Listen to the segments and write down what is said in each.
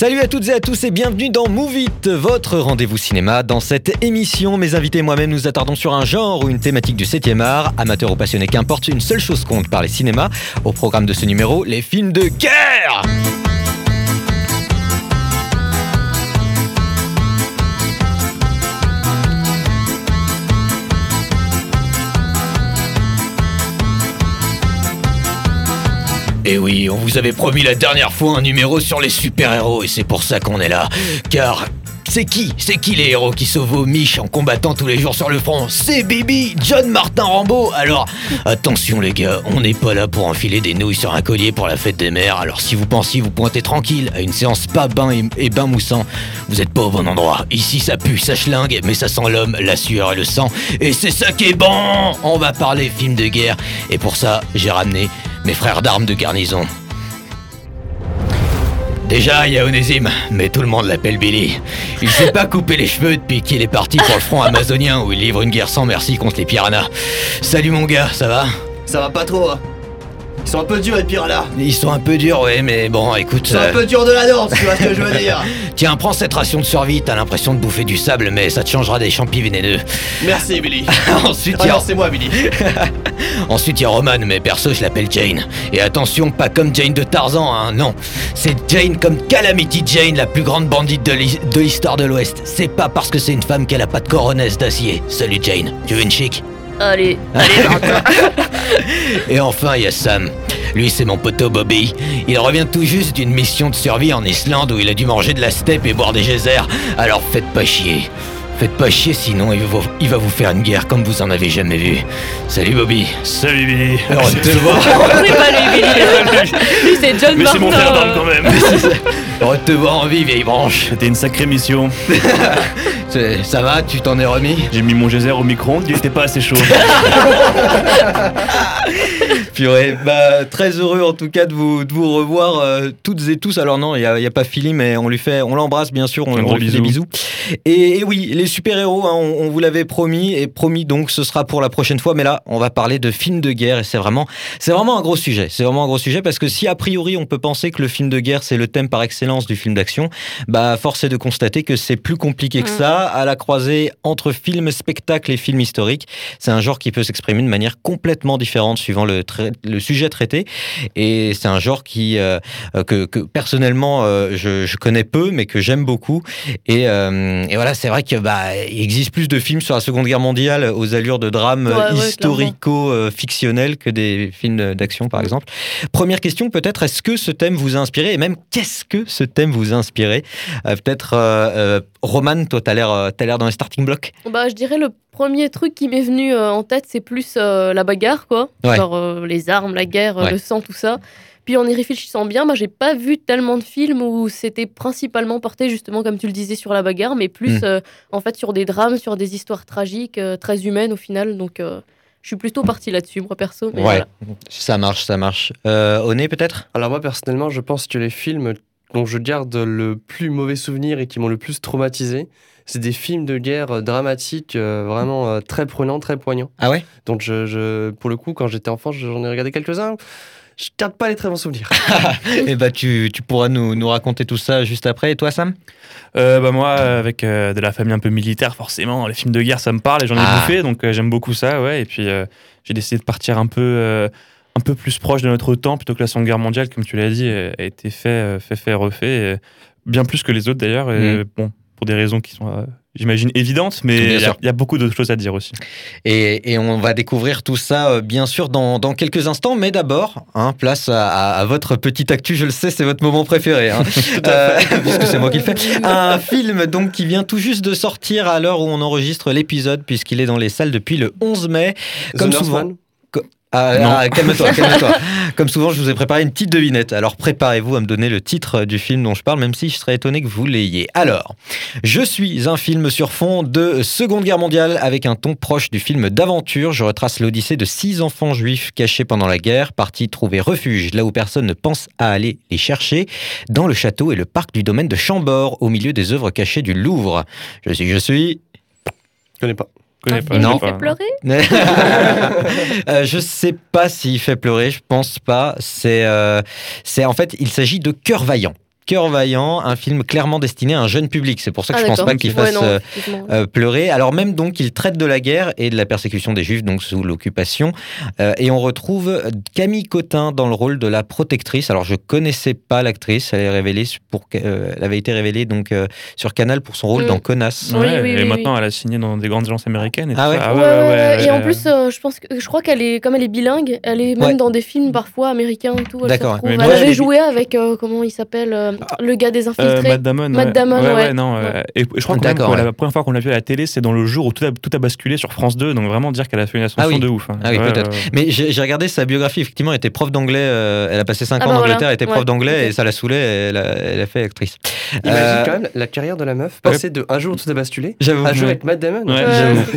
Salut à toutes et à tous et bienvenue dans Move votre rendez-vous cinéma. Dans cette émission, mes invités et moi-même nous attardons sur un genre ou une thématique du 7e art. Amateurs ou passionnés, qu'importe, une seule chose compte par les cinémas. Au programme de ce numéro, les films de guerre Et oui, on vous avait promis la dernière fois un numéro sur les super-héros et c'est pour ça qu'on est là. Car c'est qui C'est qui les héros qui sauvent miches en combattant tous les jours sur le front? C'est Bibi, John Martin Rambo Alors, attention les gars, on n'est pas là pour enfiler des nouilles sur un collier pour la fête des mères. Alors si vous pensiez vous pointer tranquille à une séance pas bain et, et bain moussant, vous êtes pas au bon endroit. Ici ça pue, ça schlingue, mais ça sent l'homme, la sueur et le sang. Et c'est ça qui est bon On va parler film de guerre. Et pour ça, j'ai ramené mes frères d'armes de garnison. Déjà, il y a Onésime, mais tout le monde l'appelle Billy. Il s'est pas coupé les cheveux depuis qu'il est parti pour le front amazonien où il livre une guerre sans merci contre les piranhas. Salut mon gars, ça va? Ça va pas trop, hein. Ils sont un peu durs les piranhas. Ils sont un peu durs, ouais, mais bon, écoute. Ils sont euh, un peu durs de la danse, tu vois ce que je veux dire. Tiens, prends cette ration de survie, t'as l'impression de bouffer du sable, mais ça te changera des champis vénéneux. Merci Billy. Ensuite, il y a- Alors c'est moi Billy. Ensuite, il y a Roman, mais perso, je l'appelle Jane. Et attention, pas comme Jane de Tarzan, hein, non. C'est Jane comme Calamity Jane, la plus grande bandite de l'histoire de l'Ouest. C'est pas parce que c'est une femme qu'elle a pas de coronesse d'acier. Salut Jane, tu veux une chic? Allez, Et enfin, il y a Sam. Lui, c'est mon poteau Bobby. Il revient tout juste d'une mission de survie en Islande où il a dû manger de la steppe et boire des geysers. Alors faites pas chier. Faites pas chier, sinon il va, il va vous faire une guerre comme vous en avez jamais vu. Salut Bobby. Salut Billy. Heureux de te voir. c'est pas lui, Billy. Lui, c'est John Mais c'est mon frère d'armes quand même. Heureux de te voir en vie, vieille branche. C'était une sacrée mission. Ça va, tu t'en es remis? J'ai mis mon geyser au micro-ondes, il était pas assez chaud. Purée, bah, très heureux en tout cas de vous, de vous revoir euh, toutes et tous. Alors non, il n'y a, pas Philly, mais on lui fait, on l'embrasse bien sûr, on, lui fait des bisou. bisous. Et, et oui, les super-héros, hein, on, on vous l'avait promis, et promis donc ce sera pour la prochaine fois. Mais là, on va parler de films de guerre, et c'est vraiment, c'est vraiment un gros sujet. C'est vraiment un gros sujet parce que si a priori on peut penser que le film de guerre c'est le thème par excellence du film d'action, bah force est de constater que c'est plus compliqué que Mm. ça, à la croisée entre film, spectacle et film historique. C'est un genre qui peut s'exprimer de manière complètement différente suivant le, le sujet traité. Et c'est un genre qui, euh, euh, que, que personnellement euh, je, je connais peu, mais que j'aime beaucoup. Et, euh, et voilà, c'est vrai que bah, existe plus de films sur la Seconde Guerre mondiale aux allures de drames Ouais, historico-fictionnels que des films d'action, par exemple. Première question, peut-être, est-ce que ce thème vous a inspiré? Et même, qu'est-ce que ce thème vous a inspiré? Peut-être, Roman, toi, t'as l'air, t'as l'air dans les starting blocks Bah, je dirais le premier truc qui m'est venu euh, en tête, c'est plus euh, la bagarre, quoi. Ouais. Genre euh, les armes, la guerre, Ouais. le sang, tout ça. Puis en y réfléchissant bien, bah, j'ai pas vu tellement de films où c'était principalement porté justement, comme tu le disais, sur la bagarre, mais plus Mm. euh, en fait sur des drames, sur des histoires tragiques, euh, très humaines au final. Donc euh, je suis plutôt partie là-dessus, moi perso. Mais voilà. ça marche, ça marche. Euh, Oné, peut-être? Alors moi personnellement, je pense que les films dont je garde le plus mauvais souvenir et qui m'ont le plus traumatisé, c'est des films de guerre euh, dramatiques, euh, vraiment euh, très prenants, très poignants. Ah ouais? Donc je, je- pour le coup, quand j'étais enfant, j'en ai regardé quelques-uns. Je garde pas les très bons souvenirs. Eh bah, tu, tu pourras nous, nous raconter tout ça juste après. Et toi, Sam? Euh, bah moi, avec euh, de la famille un peu militaire, forcément, les films de guerre, ça me parle et j'en ai Ah. bouffé, donc euh, j'aime beaucoup ça, ouais. Et puis euh, j'ai décidé de partir un peu, euh, un peu plus proche de notre temps, plutôt que la Seconde Guerre mondiale, comme tu l'as dit, a été fait, fait, fait, refait, et bien plus que les autres d'ailleurs. Et bon, pour des raisons qui sont, euh, j'imagine, évidentes, mais il y, a- y beaucoup d'autres choses à dire aussi. Et, et on va découvrir tout ça, euh, bien sûr, dans, dans quelques instants. Mais d'abord, hein, place à, à- à votre petite actu. Je le sais, c'est votre moment préféré. Hein. Euh, puisque c'est moi qui le fais. Un film donc qui vient tout juste de sortir à l'heure où on enregistre l'épisode, puisqu'il est dans les salles depuis le 11 mai. Comme The souvent. Northman Ah, Non. ah, calme-toi, calme-toi. Comme souvent, je vous ai préparé une petite devinette. Alors préparez-vous à me donner le titre du film dont je parle, même si je serais étonné que vous l'ayez. Alors, je suis un film sur fond de Seconde Guerre mondiale avec un ton proche du film d'aventure. Je retrace l'odyssée de six enfants juifs cachés pendant la guerre, partis trouver refuge là où personne ne pense à aller les chercher, dans le château et le parc du domaine de Chambord, au milieu des œuvres cachées du Louvre. Je suis, je suis. Je connais pas. Je connais Un pas, non, fait pleurer Euh, je sais pas s'il fait pleurer, je pense pas. C'est, euh, c'est en fait, il s'agit de Cœur Vaillant. Cœur vaillant, un film clairement destiné à un jeune public. C'est pour ça que Ah, je pense pas qu'il Ouais, fasse non, euh, euh, pleurer. Alors même donc il traite de la guerre et de la persécution des juifs donc sous l'occupation. Euh, et on retrouve Camille Cotin dans le rôle de la protectrice. Alors je connaissais pas l'actrice, elle est révélée pour, euh, elle avait été révélée donc euh, sur Canal pour son rôle Mm. dans Connasse. Oui, Ouais, oui, et oui, maintenant, elle a signé dans des grandes agences américaines. Et Ah tout ouais ça. Ouais, ouais, ouais. Et en plus, euh, je pense que je crois qu'elle est comme elle est bilingue, elle est même Ouais. dans des films parfois américains et tout. Elle, D'accord. elle avait joué avec euh, comment il s'appelle euh, le gars des Euh, infiltrés. Matt Damon. Matt ouais. Damon, ouais. non, euh, et je crois que la première fois qu'on l'a vu à la télé, c'est dans le jour où tout a, tout a basculé sur France 2. Donc vraiment dire qu'elle a fait une ascension Ah oui. de ouf. hein. Ah oui, Ouais, peut-être. Mais j'ai regardé sa biographie, effectivement, elle était prof d'anglais, euh, elle a passé 5 Ah ans bah en voilà. Angleterre, elle était prof Ouais, d'anglais et ça la saoulait, et elle a, elle a fait actrice. Imagine Euh, quand même la carrière de la meuf, passer de un jour tout a basculé à jouer avec Matt Damon.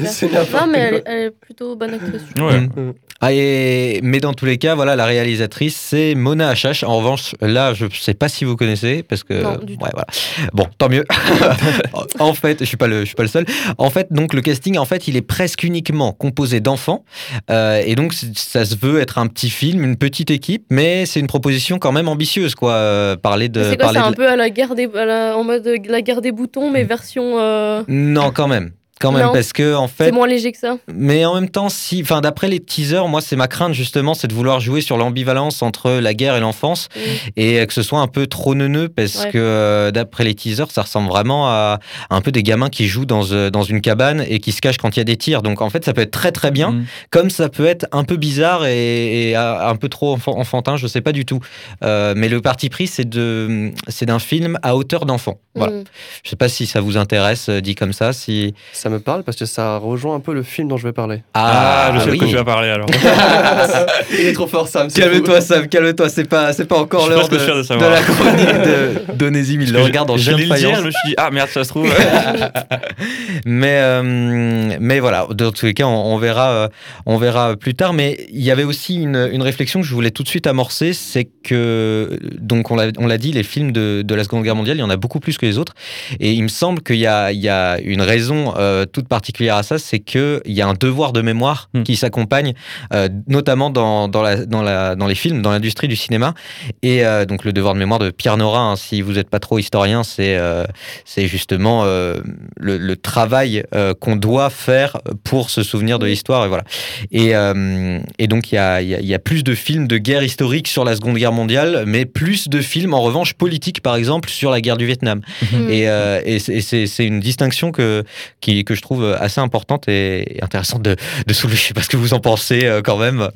C'est Non, mais elle, est- plutôt bonne actrice. Mm. Ah, et- mais dans tous les cas, voilà, la réalisatrice, c'est Mona Achache. En revanche, là, je sais pas si vous connaissez, parce que. Non, du tout. ouais, voilà. Bon, tant mieux. en fait, je suis pas le, je suis pas le seul. En fait, donc le casting, en fait, il est presque uniquement composé d'enfants, Euh, et donc ça se veut être un petit film, une petite équipe, mais c'est une proposition quand même ambitieuse, quoi. euh, parler de. C'est quoi C'est un peu à la guerre des, à la- en mode la guerre des boutons, mais version. euh, Non, quand même. Quand même, Non. parce que en C'est fait, moins léger que ça. Mais en même temps, si, enfin, d'après les teasers, moi, c'est ma crainte justement, c'est de vouloir jouer sur l'ambivalence entre la guerre et l'enfance Mm. et que ce soit un peu trop neuneux parce Ouais. que euh, d'après les teasers, ça ressemble vraiment à, à un peu des gamins qui jouent dans, euh, dans une cabane et qui se cachent quand il y a des tirs. Donc en fait, ça peut être très très bien, Mm. comme ça peut être un peu bizarre et, et, euh, un peu trop enfant- enfantin, je sais pas du tout. Euh, mais le parti pris, c'est de, c'est d'un film à hauteur d'enfant. Voilà. Mm. Je sais pas si ça vous intéresse, euh, dit comme ça. Si Ça me parle parce que ça rejoint un peu le film dont je vais parler. Ah, je sais de oui. quoi tu vas parler alors. Il est trop fort, Sam. Calme-toi, Sam, calme-toi. C'est pas, c'est pas encore l'heure de, de de la chronique de d'Onésime. Il le regarde en chien de dire, faïence. je me suis dit, ah merde, ça se trouve. Mais, euh, mais voilà, dans tous les cas, on, on verra, euh, on verra plus tard. Mais il y avait aussi une, une réflexion que je voulais tout de suite amorcer, c'est que, donc on l'a on l'a dit, les films de, de la Seconde Guerre mondiale, il y en a beaucoup plus que les autres. Et il me semble qu'il y a, il y a une raison euh, toute particulière à ça, c'est qu'il y a un devoir de mémoire Hmm. qui s'accompagne, euh, notamment dans, dans, la, dans, la, dans les films, dans l'industrie du cinéma. Et euh, donc le devoir de mémoire de Pierre Nora, hein, si vous n'êtes pas trop historien, c'est euh, c'est justement euh, le, le travail euh, qu'on doit faire pour se souvenir de l'histoire. Et, voilà. et, euh, et donc il y a, il y a- y a plus de films de guerre historique sur la Seconde Guerre mondiale, mais plus de films en revanche politiques, par exemple, sur la guerre du Vietnam. Mm. Et, euh, et c'est- c'est c'est une distinction que, qui, que je trouve assez importante et, intéressante de, soulever. Je sais pas ce que vous en pensez euh, quand même.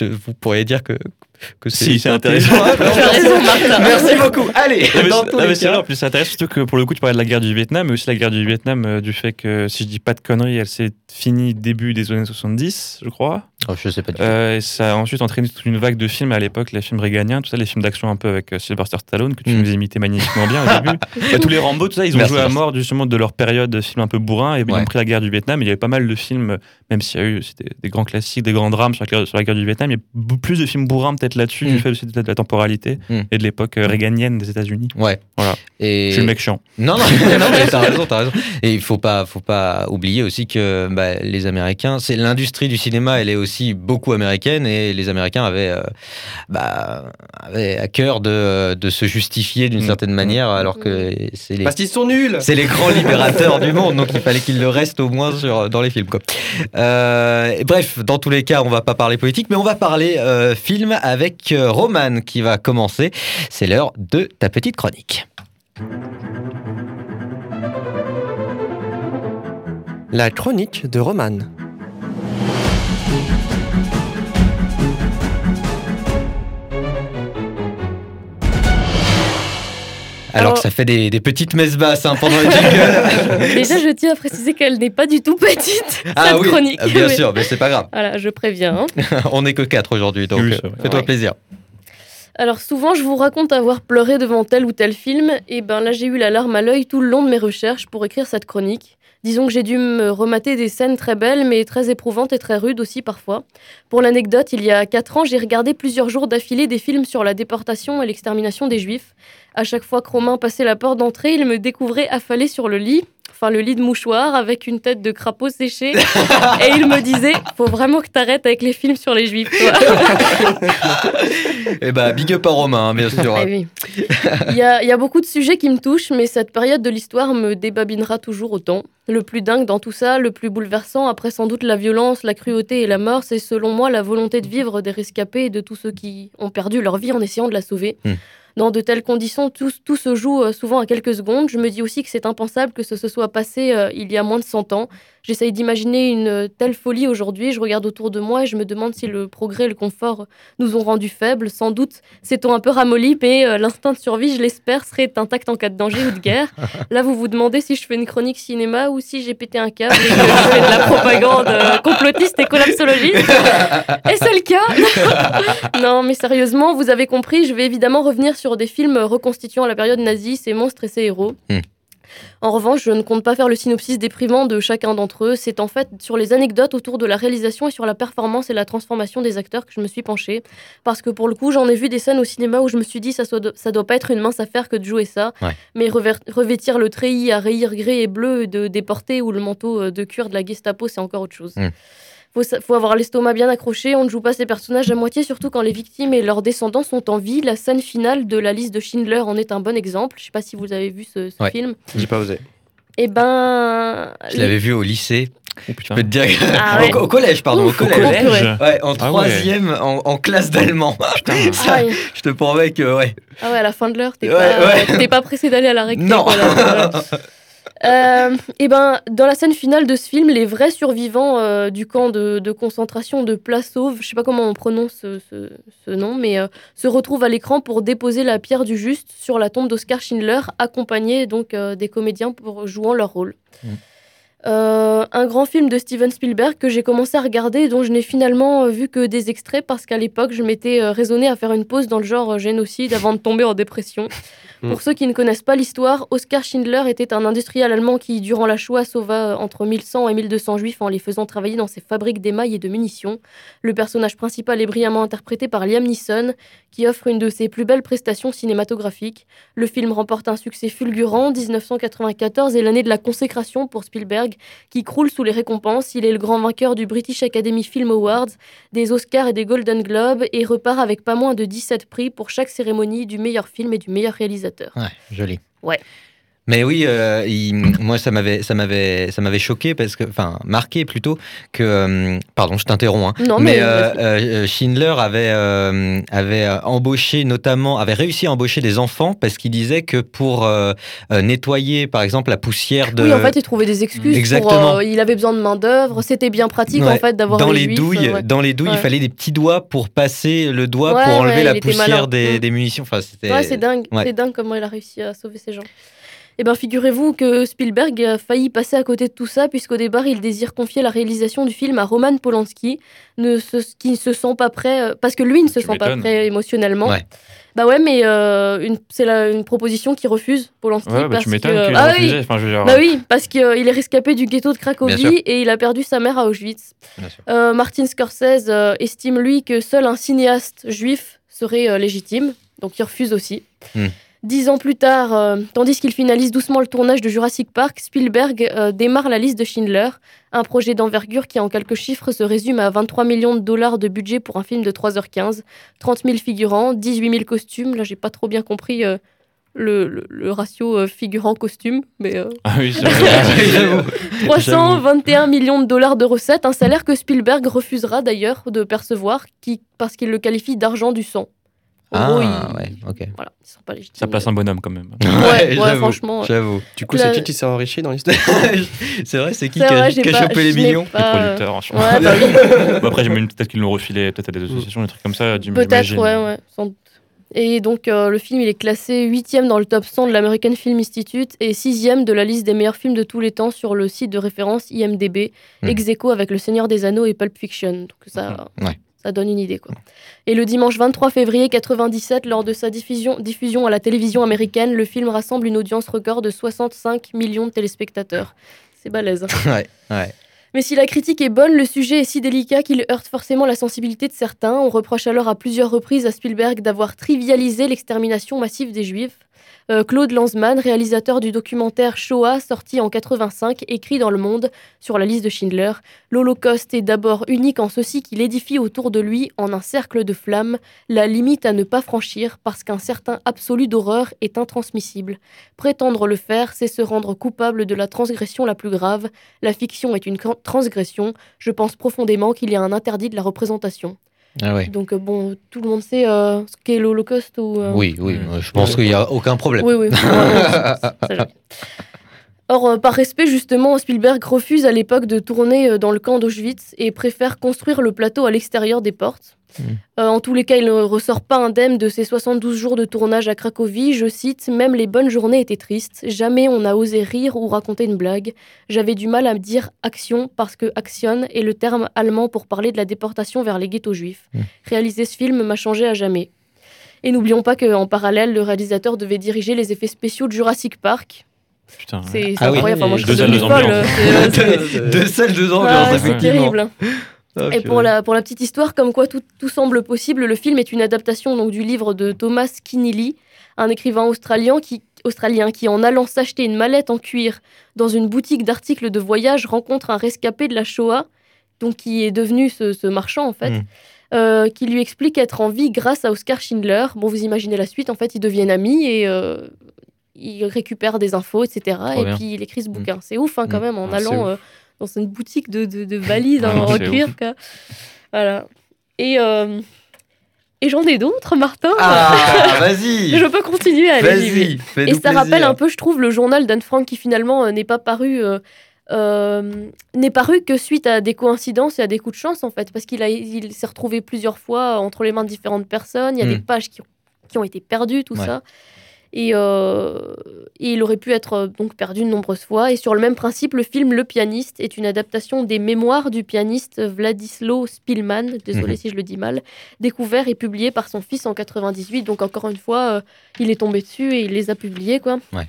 Vous pourriez dire que, que c'est Si, c'est intéressant. Tu as raison, Martha. Merci beaucoup. Allez, c'est- vrai, en plus c'est intéressant, surtout que pour le coup tu parlais de la guerre du Vietnam, mais aussi la guerre du Vietnam euh, du fait que, si je dis pas de conneries, elle s'est finie début des années 70, je crois. Oh, je sais pas du tout. Euh, et ça a ensuite entraîné toute une vague de films à l'époque, les films réganiens, tout ça, les films d'action un peu avec euh, Sylvester Stallone, que tu Mm. nous imitais magnifiquement bien au début. Bah, tous les Rambo, tout ça, ils ont Merci, joué à merci. mort justement de leur période de films un peu bourrins et ils Ouais. ont pris la guerre du Vietnam. Il y avait pas mal de films, même s'il y a eu des grands classiques, des grands drames sur la, guerre- sur la guerre du Vietnam, il y a beaucoup plus de films bourrins peut-être là-dessus, Mm. du fait aussi de la temporalité Mm. et de l'époque euh, réganienne des États-Unis. Ouais. Voilà. Et... Je suis le mec chiant. Non, non, non, mais t'as raison, t'as raison. Et il faut pas, faut pas oublier aussi que bah, les Américains, c'est l'industrie du cinéma, elle est aussi beaucoup américaine et les Américains avaient, euh, bah, avaient à cœur de, de se justifier d'une Mm. certaine manière, alors que c'est les, Parce qu'ils sont nuls c'est les grands libérateurs du monde, donc il fallait qu'il le reste au moins sur, dans les films. Quoi. Euh, et bref, dans tous les cas, on va pas parler politique, mais on va parler euh, film avec euh, Roman qui va commencer. C'est l'heure de ta petite chronique. La chronique de Roman. Alors, Alors- que ça fait des, des petites messes basses hein, pendant les jingles. Déjà, je tiens à préciser qu'elle n'est pas du tout petite, ah cette oui, chronique. bien Mais- sûr, mais c'est pas grave. Voilà, je préviens. hein. On n'est que quatre aujourd'hui, donc Oui, euh, fais-toi Ouais. plaisir. Alors souvent, je vous raconte avoir pleuré devant tel ou tel film, et ben là j'ai eu la larme à l'œil tout le long de mes recherches pour écrire cette chronique. Disons que j'ai dû me remater des scènes très belles, mais très éprouvantes et très rudes aussi parfois. Pour l'anecdote, il y a 4 ans, j'ai regardé plusieurs jours d'affilée des films sur la déportation et l'extermination des Juifs. À chaque fois que Romain passait la porte d'entrée, il me découvrait affalé sur le lit, enfin le lit de mouchoir avec une tête de crapaud séché. et il me disait, faut vraiment que t'arrêtes avec les films sur les juifs. toi. Eh bah, big up à Romain, hein, bien sûr. Oui. Il y, a, il y a beaucoup de sujets qui me touchent, mais cette période de l'histoire me débabinera toujours autant. Le plus dingue dans tout ça, le plus bouleversant, après sans doute la violence, la cruauté et la mort, c'est selon moi la volonté de vivre des rescapés et de tous ceux qui ont perdu leur vie en essayant de la sauver. Hmm. Dans de telles conditions, tout, tout se joue euh, souvent à quelques secondes. Je me dis aussi que c'est impensable que ce se soit passé euh, il y a moins de 100 ans. J'essaye d'imaginer une euh, telle folie aujourd'hui. Je regarde autour de moi et je me demande si le progrès et le confort nous ont rendus faibles. Sans doute s'est-on un peu ramolli, mais euh, l'instinct de survie, je l'espère, serait intact en cas de danger ou de guerre. Là, vous vous demandez si je fais une chronique cinéma ou si j'ai pété un câble et que je fais de la propagande euh, complotiste et collapsologiste. Et c'est le cas. non, mais sérieusement, vous avez compris, je vais évidemment revenir sur des films reconstituant la période nazie, ces monstres et ces héros. Hmm. En revanche, je ne compte pas faire le synopsis déprimant de chacun d'entre eux. C'est en fait sur les anecdotes autour de la réalisation et sur la performance et la transformation des acteurs que je me suis penchée. Parce que pour le coup, j'en ai vu des scènes au cinéma où je me suis dit ça, ça doit pas être une mince affaire que de jouer ça. Ouais. Mais revêtir le treillis à rayures grès et bleu de déporté ou le manteau euh, de cuir de la Gestapo, c'est encore autre chose. Mm. Faut, faut avoir l'estomac bien accroché, on ne joue pas ces personnages à moitié, surtout quand les victimes et leurs descendants sont en vie. La scène finale de la liste de Schindler en est un bon exemple. Je sais pas si vous avez vu ce, ce Ouais. film. J'ai pas osé. Eh ben. Je l'avais vu au lycée. Oh, Je peux te dire. Ah au- ouais. au, collège, pardon, Ouf, au au collège. Ouais, en Ah ouais. troisième, en, en classe d'allemand. Ah, Ça, ouais. je te promets que, ouais. Ah ouais, à la fin de l'heure, t'es Ouais, pas, pas pressé d'aller à la récré. Non. voilà. Euh, et ben, dans la scène finale de ce film, les vrais survivants euh, du camp de, de concentration de Plasov, je sais pas comment on prononce ce, ce- ce nom, mais euh, se retrouvent à l'écran pour déposer la pierre du juste sur la tombe d'Oscar Schindler, accompagnés donc des comédiens pour jouant leur rôle. Mm. Un grand film de Steven Spielberg que j'ai commencé à regarder et dont je n'ai finalement vu que des extraits parce qu'à l'époque je m'étais raisonnée à faire une pause dans le genre génocide avant de tomber en dépression. Mm. Pour ceux qui ne connaissent pas l'histoire, Oskar Schindler était un industriel allemand qui, durant la Shoah, sauva euh, entre 1100 et 1200 juifs en les faisant travailler dans ses fabriques d'émail et de munitions. Le personnage principal est brillamment interprété par Liam Neeson, qui offre une de ses plus belles prestations cinématographiques. Le film remporte un succès fulgurant. 1994 est l'année de la consécration pour Spielberg, qui croule sous les récompenses. Il est le grand vainqueur du British Academy Film Awards, des Oscars et des Golden Globes, et repart avec pas moins de 17 prix pour chaque cérémonie du meilleur film et du meilleur réalisateur. Ouais, joli. Ouais. Mais oui, euh, il- moi ça m'avait, ça m'avait, ça m'avait choqué parce que, enfin, marqué plutôt que, euh, pardon, je t'interromps. hein, Non, mais mais, euh, Schindler avait, avait embauché notamment, avait réussi à embaucher des enfants parce qu'il disait que pour nettoyer, par exemple, la poussière de Oui, en fait, il trouvait des excuses. Exactement. Pour, il avait besoin de main d'œuvre. C'était bien pratique Ouais, en fait d'avoir dans les, les douilles, ouais. dans les douilles, il fallait des petits doigts pour passer le doigt pour enlever la poussière des, Mm. des munitions. Enfin, c'était. C'est dingue. C'est dingue comment il a réussi à sauver ces gens. Eh bien, figurez-vous que Spielberg a failli passer à côté de tout ça, puisqu'au départ, il désire confier la réalisation du film à Roman Polanski, ne se, qui ne se sent pas prêt, euh, parce que lui ne se Tu sent pas prêt émotionnellement. Ouais. Bah ouais, mais euh, une- c'est la- une proposition qui refuse Polanski. Ouais, bah, parce tu m'étonnes que- qu'il Ah oui, refusé. Enfin, je veux dire, Bah oui, parce qu'il est rescapé du ghetto de. Cracovie et il a perdu sa mère à Auschwitz. Euh, Martin Scorsese euh, estime, lui, que seul un cinéaste juif serait euh, légitime, donc il refuse aussi. Hmm. Dix ans plus tard, euh, tandis qu'il finalise doucement le tournage de Jurassic Park, Spielberg euh, démarre la liste de Schindler, un projet d'envergure qui en quelques chiffres se résume à 23 millions de dollars de budget pour un film de 3h15, 30 000 figurants, 18 000 costumes, là j'ai pas trop bien compris euh, le, le- le ratio figurant-costume, mais... Ah oui, c'est vrai. J'avoue. 321 millions de dollars de recettes, un salaire que Spielberg refusera d'ailleurs de percevoir qui, parce qu'il le qualifie d'argent du sang. En Ah, gros, il, ouais, ok. voilà, pas. Ça place un bonhomme quand même. Ouais, ouais, franchement. J'avoue. Du coup, La- c'est qui qui s'est enrichi dans l'histoire c'est vrai, c'est qui qui a, chopé les millions Les pas, euh, producteurs, je Ouais, bah oui. Bon, après, j'imagine peut-être qu'ils l'ont refilé peut-être à des associations, des trucs comme ça. Peut-être, ouais, ouais, sans doute. Et donc, euh, le film, il est classé 8 dans le top 100 de l'American Film Institute et 6 de la liste des meilleurs films de tous les temps sur le site de référence IMDB, Mhm. ex aequo avec Le Seigneur des Anneaux et Pulp Fiction. Donc, ça, Ouais. Ça donne une idée, quoi. Et le dimanche 23 février 97, lors de sa diffusion, diffusion à la télévision américaine, le film rassemble une audience record de 65 millions de téléspectateurs. C'est balèze. hein. Ouais, ouais. Mais si la critique est bonne, le sujet est si délicat qu'il heurte forcément la sensibilité de certains. On reproche alors à plusieurs reprises à Spielberg d'avoir trivialisé l'extermination massive des Juifs. Euh, Claude Lanzmann, réalisateur du documentaire Shoah, sorti en 85, écrit dans Le Monde sur la liste de Schindler L'Holocauste est d'abord unique en ceci qu'il édifie autour de lui, en un cercle de flammes, la limite à ne pas franchir parce qu'un certain absolu d'horreur est intransmissible. Prétendre le faire, c'est se rendre coupable de la transgression la plus grave. La fiction est une transgression. Je pense profondément qu'il y a un interdit de la représentation. Ah ouais. Donc, euh, bon, tout le monde sait euh, ce qu'est l'Holocauste ou. euh, Oui, oui, je pense qu'il n'y a aucun problème. Oui, oui. Or, euh, par respect, justement, Spielberg refuse à l'époque de tourner euh, dans le camp d'Auschwitz et préfère construire le plateau à l'extérieur des portes. Mm. Euh, en tous les cas, il ne ressort pas indemne de ses 72 jours de tournage à Cracovie. Je cite Même les bonnes journées étaient tristes. Jamais on n'a osé rire ou raconter une blague. J'avais du mal à me dire action parce que action est le terme allemand pour parler de la déportation vers les ghettos juifs. Mm. Réaliser ce film m'a changé à jamais. Et n'oublions pas qu'en parallèle, le réalisateur devait diriger les effets spéciaux de Jurassic Park. Putain. C'est Ah oui. incroyable. Enfin, moi, je Deux salles, devenue deux ambiances. C'est- euh, Deux salles, deux Ah, ambiances, c'est terrible. Et pour la, pour la petite histoire, comme quoi tout, tout semble possible, le film est une adaptation donc, du livre de Thomas Keneally, un écrivain australien qui, australien qui, en allant s'acheter une mallette en cuir dans une boutique d'articles de voyage, rencontre un rescapé de la Shoah, donc qui est devenu ce, ce marchand en fait. Mm. euh, qui lui explique être en vie grâce à Oscar Schindler. Bon, vous imaginez la suite, en fait, ils deviennent amis et euh, ils récupèrent des infos, etc. et bien. puis il écrit ce bouquin. C'est ouf, hein, quand Mm. même, en Ah, allant euh, dans une boutique de, de, de valises Ah en, cuir. Voilà. Et, euh, et j'en ai d'autres, Martin. Ah, vas-y Je peux continuer, j'y vais. Vas-y, Et ça rappelle un peu, je trouve, le journal d'Anne Frank qui finalement euh, n'est pas paru. euh, euh, n'est paru que suite à des coïncidences et à des coups de chance en fait parce qu'il a il s'est retrouvé plusieurs fois entre les mains de différentes personnes il y a Mm. des pages qui ont, qui ont été perdues tout Ouais. ça et, euh, et il aurait pu être euh, donc perdu de nombreuses fois et sur le même principe le film Le pianiste est une adaptation des mémoires du pianiste Vladislav Spilman désolé Mhm. si je le dis mal découvert et publié par son fils en 98 donc encore une fois euh, il est tombé dessus et il les a publiés quoi Ouais.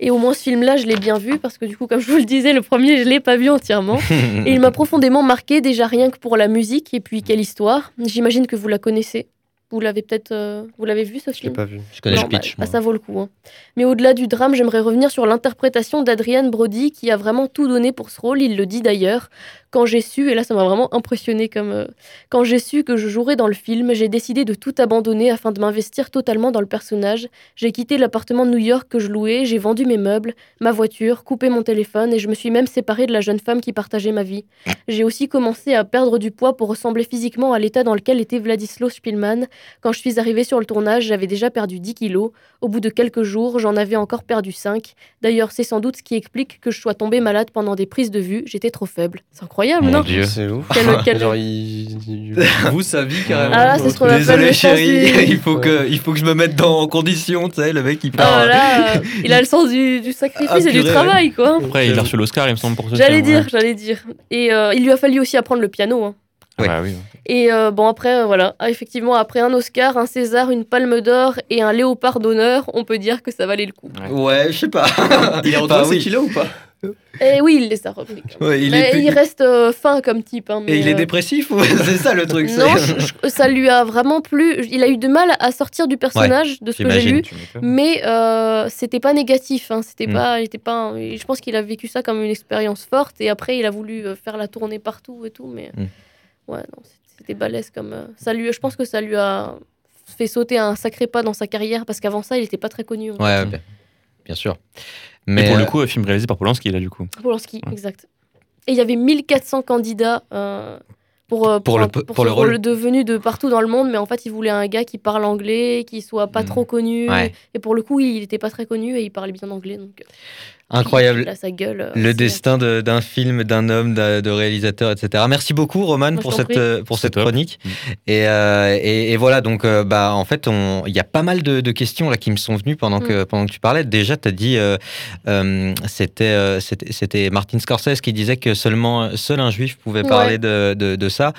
et au moins ce film-là, je l'ai bien vu parce que du coup, comme je vous le disais, le premier, je l'ai pas vu entièrement. Et il m'a profondément marqué déjà rien que pour la musique et puis quelle histoire. J'imagine que vous la connaissez. Vous l'avez peut-être, euh, vous l'avez vu ce Je l'ai film pas vu. Je connais Non, le pitch. bah, bah, moi. ça vaut le coup. hein. Mais au-delà du drame, j'aimerais revenir sur l'interprétation d'Adrienne Brody qui a vraiment tout donné pour ce rôle. Il le dit d'ailleurs. Quand j'ai su, et là ça m'a vraiment impressionné comme. euh, quand j'ai su que je jouerais dans le film, j'ai décidé de tout abandonner afin de m'investir totalement dans le personnage. J'ai quitté l'appartement de New York que je louais, j'ai vendu mes meubles, ma voiture, coupé mon téléphone et je me suis même séparée de la jeune femme qui partageait ma vie. J'ai aussi commencé à perdre du poids pour ressembler physiquement à l'état dans lequel était Vladislav Spielman. Quand je suis arrivée sur le tournage, j'avais déjà perdu 10 kilos. Au bout de quelques jours, j'en avais encore perdu 5. D'ailleurs, c'est sans doute ce qui explique que je sois tombée malade pendant des prises de vue. J'étais trop faible. C'est incroyable, Mon non Dieu. C'est ouf. Quel- quel- Genre, il, il vous sa vie carrément. Ah là, c'est ce Désolé chérie, il faut que il faut que je me mette dans en condition, tu sais, le mec il Ah, part. voilà, euh, il a le sens du, du sacrifice Ah, et du travail, quoi. Après, il a reçu l'Oscar, il me semble, pour ce J'allais dire, ouais. j'allais dire. Et euh, il lui a fallu aussi apprendre le piano. hein. Ouais. Ah, bah oui. Et euh, bon, après, euh, voilà. Ah, effectivement, après un Oscar, un César, une Palme d'Or et un Léopard d'honneur, on peut dire que ça valait le coup. Ouais, je sais pas. Il a retrouvé ses oui. kilos ou pas? Et oui, il les a repris. Ouais, il Mais est il reste euh, fin comme type. hein, et mais, il est dépressif ou c'est ça le truc Non, c'est- je- je- ça lui a vraiment plu. Il a eu de mal à sortir du personnage de ce que j'ai lu. Mais euh, c'était pas négatif, hein, c'était Mm. pas, il était pas. un- Je pense qu'il a vécu ça comme une expérience forte et après il a voulu faire la tournée partout et tout, mais Mm. Ouais non, c'était- balèze comme euh, ça lui. Je pense que ça lui a fait sauter un sacré pas dans sa carrière parce qu'avant ça il était pas très connu. en Ouais, bien, bien sûr. Mais Mais pour le euh, coup, euh, film réalisé par Polanski, là, du coup. Polanski, Ouais. exact. Et il y avait 1400 candidats euh, pour, Pour le- un- pour le rôle. devenu de partout dans le monde, mais en fait, il voulait un gars qui parle anglais, qui soit pas Mm. trop connu. Ouais. Et pour le coup, il était pas très connu et il parlait bien anglais. Donc, incroyable. Sa gueule. euh, Le destin de- d'un film, d'un homme, de réalisateur, etc. Merci beaucoup, Roman, Moi, pour cette, prie. euh, pour cette top. chronique. Mm. Et, euh, et, et voilà, donc, euh, bah, en fait, on- il y a pas mal de, de questions là qui me sont venues pendant, Mm. que, pendant que tu parlais. Déjà, tu as dit, euh, euh, c'était euh, c'était c'était Martin Scorsese qui disait que seulement seul un juif pouvait Ouais. parler de, de, de ça.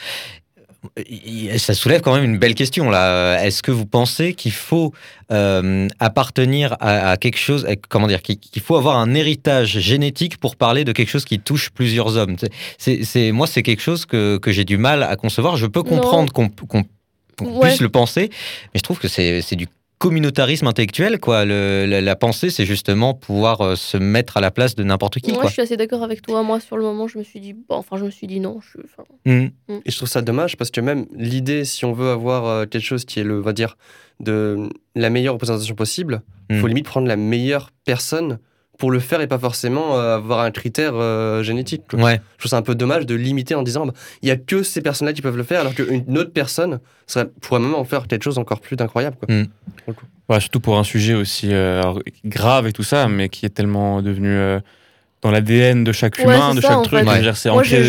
Ça soulève quand même une belle question là. Est-ce que vous pensez qu'il faut euh, appartenir à, à quelque chose, comment dire, qu'il faut avoir un héritage génétique pour parler de quelque chose qui touche plusieurs hommes? C'est- moi, c'est quelque chose que, que j'ai du mal à concevoir. Je peux comprendre qu'on, Ouais. puisse le penser, mais je trouve que c'est du communautarisme intellectuel, quoi. Le- la, la pensée, c'est justement pouvoir euh, se mettre à la place de n'importe qui, Moi, quoi. je suis assez d'accord avec toi. Moi, sur le moment, je me suis dit, bon, enfin, je me suis dit non. Je, enfin, Mm. Et je trouve ça dommage parce que même l'idée, si on veut avoir euh, quelque chose qui est le, on va dire, de la meilleure représentation possible, il faut Mm. limite prendre la meilleure personne pour le faire et pas forcément euh, avoir un critère euh, génétique. quoi. Ouais. Je trouve ça un peu dommage de limiter en disant bah, il y a que ces personnes-là qui peuvent le faire alors qu'une autre personne serait, pourrait même en faire quelque chose encore plus d'incroyable. quoi. Ouais, surtout pour un sujet aussi euh, grave et tout ça, mais qui est tellement devenu euh, dans l'ADN de chaque Ouais, humain, de ça, chaque en truc. c'est ancré.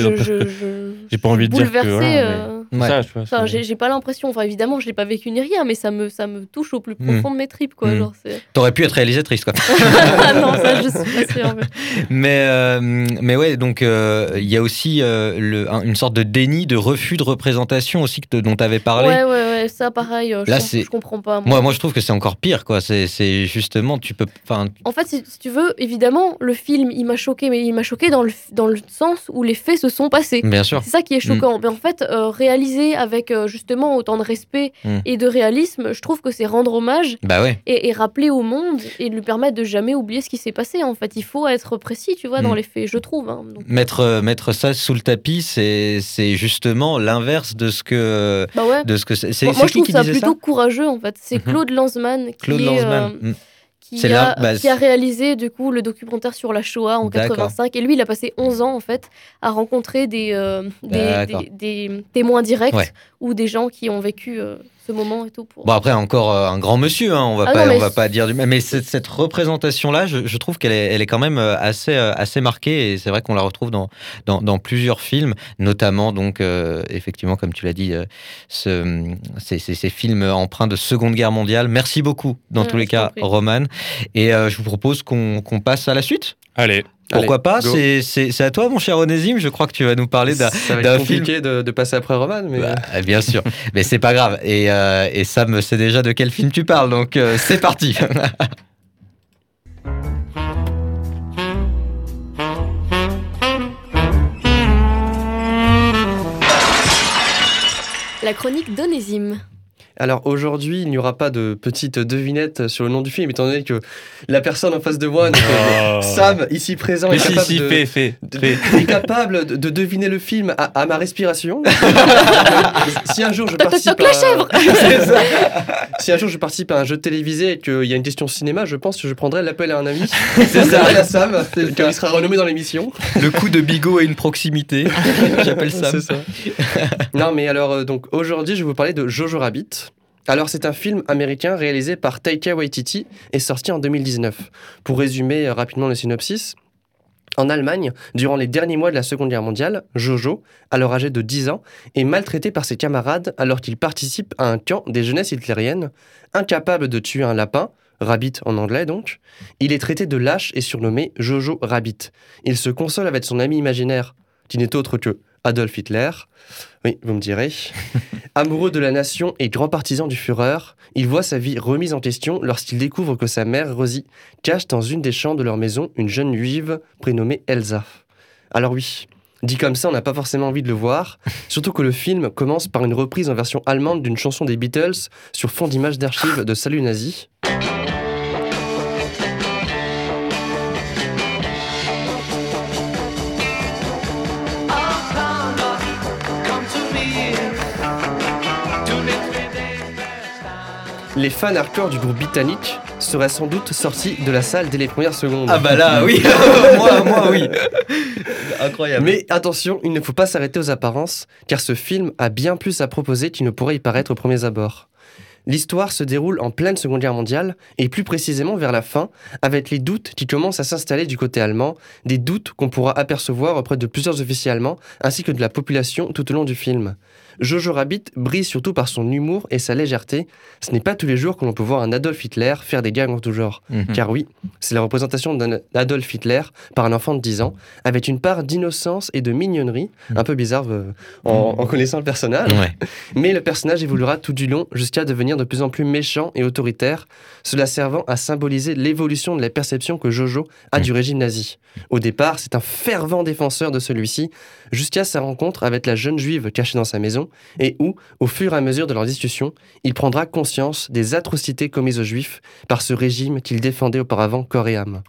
J'ai pas envie de dire que, bouleversée, voilà, mais- euh, C'est Ouais. ça, tu vois, Enfin, c'est- j'ai j'ai pas l'impression, enfin évidemment, je l'ai pas vécu ni rien, mais ça me, ça me touche au plus Mm. profond de mes tripes, quoi. Mm. Genre, c'est- T'aurais pu être réalisatrice, quoi. ah non, ça, je suis pas sûre. mais- Mais, euh, mais ouais, donc euh, il y a aussi euh, le- un- une sorte de déni, de refus de représentation aussi que, dont tu avais parlé. Ouais, ouais, ouais, ça pareil, euh, je, Là, comprends pas. moi. Moi, moi, je trouve que c'est encore pire, quoi. C'est justement, tu peux. Enfin, En fait, si, si tu veux, évidemment, le film, il m'a choqué, mais il m'a choqué dans le, dans le sens où les faits se sont passés. bien sûr. C'est ça qui est choquant. Mais en fait, euh, réaliser avec euh, justement autant de respect Mm. et de réalisme, je trouve que c'est rendre hommage Bah ouais. et, et rappeler au monde et lui permettre de jamais oublier ce qui s'est passé. En fait, il faut être précis, tu vois, dans Mm. les faits, je trouve. hein. Donc, Mettre, euh, mettre ça sous le tapis, c'est c'est justement l'inverse de ce que. bah ouais. De ce que c'est. C'est Moi, je qui trouve ça plutôt ça courageux, en fait. C'est Mhm. Claude Lanzmann qui, Claude est, Lanzmann. euh, qui, C'est a, là, bah, qui a réalisé du coup le documentaire sur la Shoah en D'accord. 85. Et lui, il a passé 11 ans en fait à rencontrer des, euh, des, D'accord. des- des témoins directs Ouais. ou des gens qui ont vécu euh, ce moment et tout. Pour... Bon après encore euh, un grand monsieur, hein, on va Ah pas non, mais on va pas dire du mal, mais cette, cette représentation là, je, je trouve qu'elle est, elle est quand même euh, assez euh, assez marquée et c'est vrai qu'on la retrouve dans, dans dans plusieurs films, notamment donc euh, effectivement comme tu l'as dit, ce, ces, ces- ces films empreints de Seconde Guerre mondiale. Merci beaucoup dans Ouais, tous les cas. Roman, et je vous propose qu'on qu'on passe à la suite. Allez, Pourquoi Allez, pas. C'est c'est c'est à toi mon cher Onésime. Je crois que tu vas nous parler d'un film compliqué de, de passer après Roman, mais bah, bien sûr, mais c'est pas grave. Et, euh, et Sam sait déjà de quel film tu parles, donc euh, c'est parti. La chronique d'Onésime. Alors aujourd'hui, il n'y aura pas de petite devinette sur le nom du film, étant donné que la personne en face de moi, Oh. Sam, ici présent, est capable, si, de, fais, fais, de- fais. est capable de, de deviner le film à, à ma respiration. si un jour je participe à... chèvre. Si un jour je participe à un jeu télévisé et qu'il y a une question cinéma, je pense que je prendrai l'appel à un ami. C'est ça, à Sam, qui sera renommé dans l'émission. Le coup de bigot à une proximité. J'appelle Sam. C'est ça. non, mais alors, euh, donc aujourd'hui, je vais vous parler de Jojo Rabbit. Alors, c'est un film américain réalisé par Taika Waititi et sorti en 2019. Pour résumer euh, rapidement le synopsis, en Allemagne, durant les derniers mois de la Seconde Guerre mondiale, Jojo, alors âgé de 10 ans, est maltraité par ses camarades alors qu'il participe à un camp des jeunesses hitlériennes. Incapable de tuer un lapin, Rabbit en anglais donc, il est traité de lâche et surnommé Jojo Rabbit. Il se console avec son ami imaginaire, qui n'est autre que Adolf Hitler. Oui, vous me direz. Amoureux de la nation et grand partisan du Führer, il voit sa vie remise en question lorsqu'il découvre que sa mère, Rosie, cache dans une des chambres de leur maison une jeune juive prénommée Elsa. Alors oui, dit comme ça, on n'a pas forcément envie de le voir, surtout que le film commence par une reprise en version allemande d'une chanson des Beatles sur fond d'images d'archives de Salut Nazi. Les fans hardcore du groupe britannique seraient sans doute sortis de la salle dès les premières secondes. Ah bah là, oui. moi, moi, oui. Incroyable. Mais attention, il ne faut pas s'arrêter aux apparences, car ce film a bien plus à proposer qu'il ne pourrait y paraître au premier abord. L'histoire se déroule en pleine Seconde Guerre mondiale, et plus précisément vers la fin, avec les doutes qui commencent à s'installer du côté allemand, des doutes qu'on pourra apercevoir auprès de plusieurs officiers allemands, ainsi que de la population tout au long du film. Jojo Rabbit brille surtout par son humour et sa légèreté. Ce n'est pas tous les jours que l'on peut voir un Adolf Hitler faire des gags en tout genre. Mhm. Car oui, c'est la représentation d'un Adolf Hitler par un enfant de 10 ans, avec une part d'innocence et de mignonnerie, un peu bizarre euh, en, en connaissant le personnage. Ouais. Mais le personnage évoluera tout du long jusqu'à devenir de plus en plus méchant et autoritaire, cela servant à symboliser l'évolution de la perception que Jojo a du régime nazi. Au départ, c'est un fervent défenseur de celui-ci, jusqu'à sa rencontre avec la jeune juive cachée dans sa maison, discussion et où, au fur et à mesure de leur discussion, il prendra conscience des atrocités commises aux Juifs par ce régime qu'il défendait auparavant corps et âme.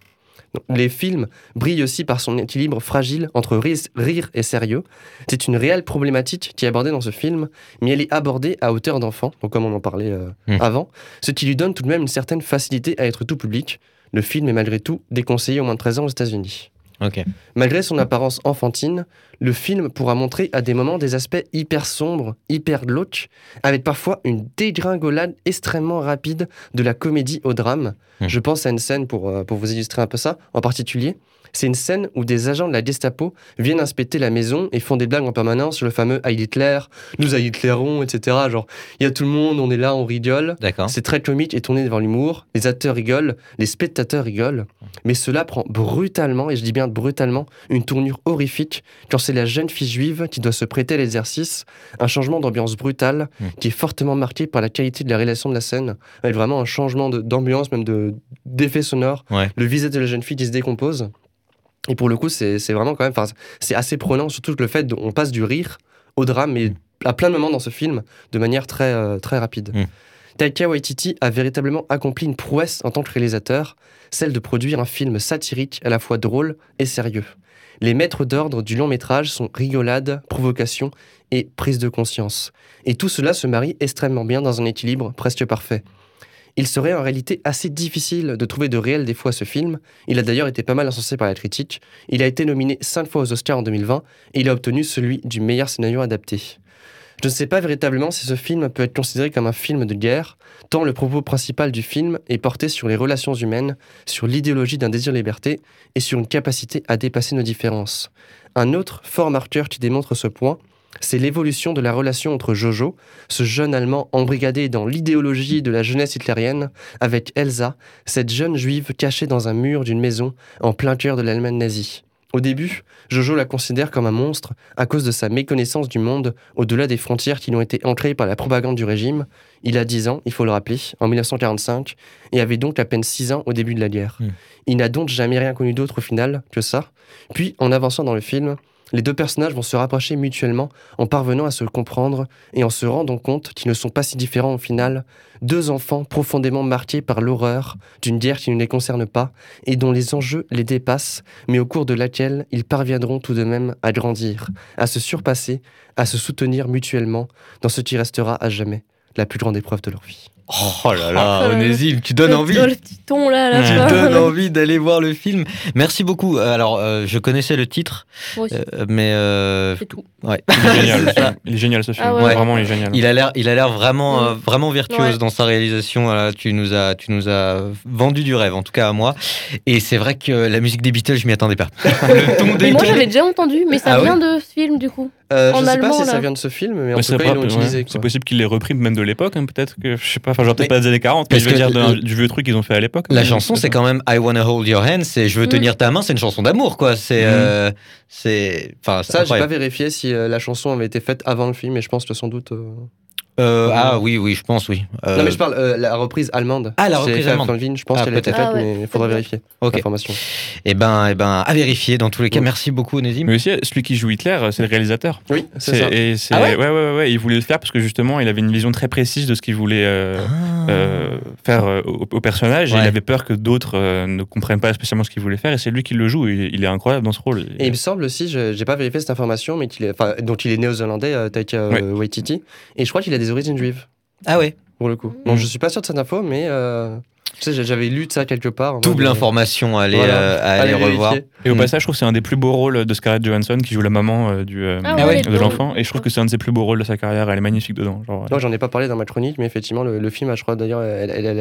Les films brillent aussi par son équilibre fragile entre rire et sérieux. C'est une réelle problématique qui est abordée dans ce film, mais elle est abordée à hauteur d'enfant, donc comme on en parlait euh, Hmm. avant, ce qui lui donne tout de même une certaine facilité à être tout public. Le film est malgré tout déconseillé au moins de 13 ans aux États-Unis. Malgré son apparence enfantine, le film pourra montrer à des moments des aspects hyper sombres, hyper glauques, avec parfois une dégringolade extrêmement rapide de la comédie au drame. Hmm. Je pense à une scène, pour, euh, pour vous illustrer un peu ça, en particulier. C'est une scène où des agents de la Gestapo viennent inspecter la maison et font des blagues en permanence sur le fameux Heil Hitler, nous Heil Hitlerons, etc. Genre, il y a tout le monde, on est là, on rigole. D'accord. C'est très comique et tourné devant l'humour. Les acteurs rigolent, les spectateurs rigolent. Mais cela prend brutalement, et je dis bien brutalement, une tournure horrifique quand c'est la jeune fille juive qui doit se prêter à l'exercice. Un changement d'ambiance brutal Mm. qui est fortement marqué par la qualité de la réalisation de la scène. Avec vraiment un changement de- d'ambiance, même de- d'effet sonore. Ouais. Le visage de la jeune fille qui se décompose. Et pour le coup, c'est vraiment quand même. C'est assez prenant, surtout que le fait qu'on passe du rire au drame, et Mm. à plein de moments dans ce film, de manière très, euh, très rapide. Mm. Taika Waititi a véritablement accompli une prouesse en tant que réalisateur, celle de produire un film satirique à la fois drôle et sérieux. Les maîtres d'ordre du long métrage sont rigolade, provocation et prise de conscience. Et tout cela se marie extrêmement bien dans un équilibre presque parfait. Il serait en réalité assez difficile de trouver de réel défaut à ce film. Il a d'ailleurs été pas mal encensé par la critique. Il a été nominé 5 fois aux Oscars en 2020 et il a obtenu celui du meilleur scénario adapté. Je ne sais pas véritablement si ce film peut être considéré comme un film de guerre, tant le propos principal du film est porté sur les relations humaines, sur l'idéologie d'un désir liberté et sur une capacité à dépasser nos différences. Un autre fort marqueur qui démontre ce point, c'est l'évolution de la relation entre Jojo, ce jeune Allemand embrigadé dans l'idéologie de la jeunesse hitlérienne, avec Elsa, cette jeune juive cachée dans un mur d'une maison en plein cœur de l'Allemagne nazie. Au début, Jojo la considère comme un monstre à cause de sa méconnaissance du monde au-delà des frontières qui lui ont été ancrées par la propagande du régime. Il a 10 ans, il faut le rappeler, en 1945, et avait donc à peine 6 ans au début de la guerre. Mm. Il n'a donc jamais rien connu d'autre au final que ça. Puis, en avançant dans le film, les deux personnages vont se rapprocher mutuellement en parvenant à se comprendre et en se rendant compte qu'ils ne sont pas si différents au final. Deux enfants profondément marqués par l'horreur d'une guerre qui ne les concerne pas et dont les enjeux les dépassent, mais au cours de laquelle ils parviendront tout de même à grandir, à se surpasser, à se soutenir mutuellement dans ce qui restera à jamais la plus grande épreuve de leur vie. Oh là là, Oh, Onésime, tu donnes Le- envie. Le petit ton là, à la Tu donnes envie d'aller voir le film. Merci beaucoup. Euh, Alors, euh, je connaissais le titre, Moi aussi, euh, mais euh, c'est tout. ouais. Il est génial. C'est ça. il est génial ce film. Ah ouais. Vraiment, il est génial. Il a l'air, il a l'air vraiment, Mm. euh, vraiment virtuose Ouais. dans sa réalisation. Voilà, tu nous as, tu nous as vendu du rêve, en tout cas à moi. Et c'est vrai que la musique des Beatles, je m'y attendais pas. le ton des moi j'avais déjà entendu, mais ça Ah vient de ce film du coup. Euh, En je sais allemand, pas si ça vient de ce film, mais en tout c'est cas, ils pas- l'ont ouais, utilisé. C'est possible qu'il l'ait repris même de l'époque, hein, peut-être que je sais pas. Enfin, genre peut-être pas des années 40, mais je veux dire le- du vieux truc qu'ils ont fait à l'époque. La chanson, c'est quand même I Wanna Hold Your Hand. C'est Je veux Mm. tenir ta main. C'est une chanson d'amour, quoi. C'est, Mm. euh, c'est, enfin, Ça, j'ai pas vérifié si euh, la chanson avait été faite avant le film, mais je pense que sans doute. Euh, Euh, ah oui, oui, je pense, oui. Euh, Non, mais je parle euh, la reprise allemande. Ah, la reprise allemande. Je pense Ah, qu'elle peut-être. faite, Ah ouais. mais il faudra vérifier Ok. l'information. Eh ben, eh ben, à vérifier. Dans tous les cas, Mm. merci beaucoup, Onésime. Mais aussi, celui qui joue Hitler, c'est le réalisateur. Oui, c'est ça. Et Ah ouais ouais, ouais, ouais, il voulait le faire parce que justement, il avait une vision très précise de ce qu'il voulait euh, Ah. euh, faire euh, au, au personnage. Et il avait peur que d'autres euh, ne comprennent pas spécialement ce qu'il voulait faire. Et c'est lui qui le joue. Il est incroyable dans ce rôle. Et il me semble aussi, je j'ai pas vérifié cette information, mais qu'il est, enfin, donc il est néo-zélandais, euh, Taika euh, Ouais. Waititi, et je crois qu'il a des origines juives, Ah ouais. pour le coup. Mm. Donc je suis pas sûr de cette info, mais euh, tu sais, j'avais lu de ça quelque part. Double information à aller, voilà. euh, à aller allez revoir. vérifier. Et au Mm. passage, je trouve que c'est un des plus beaux rôles de Scarlett Johansson qui joue la maman euh, du, euh, Ah ouais, de les l'enfant. Et je trouve que c'est un de ses plus beaux rôles de sa carrière. Elle est magnifique dedans. Genre, Non, j'en ai pas parlé dans ma chronique, mais effectivement, le, le film, je crois d'ailleurs,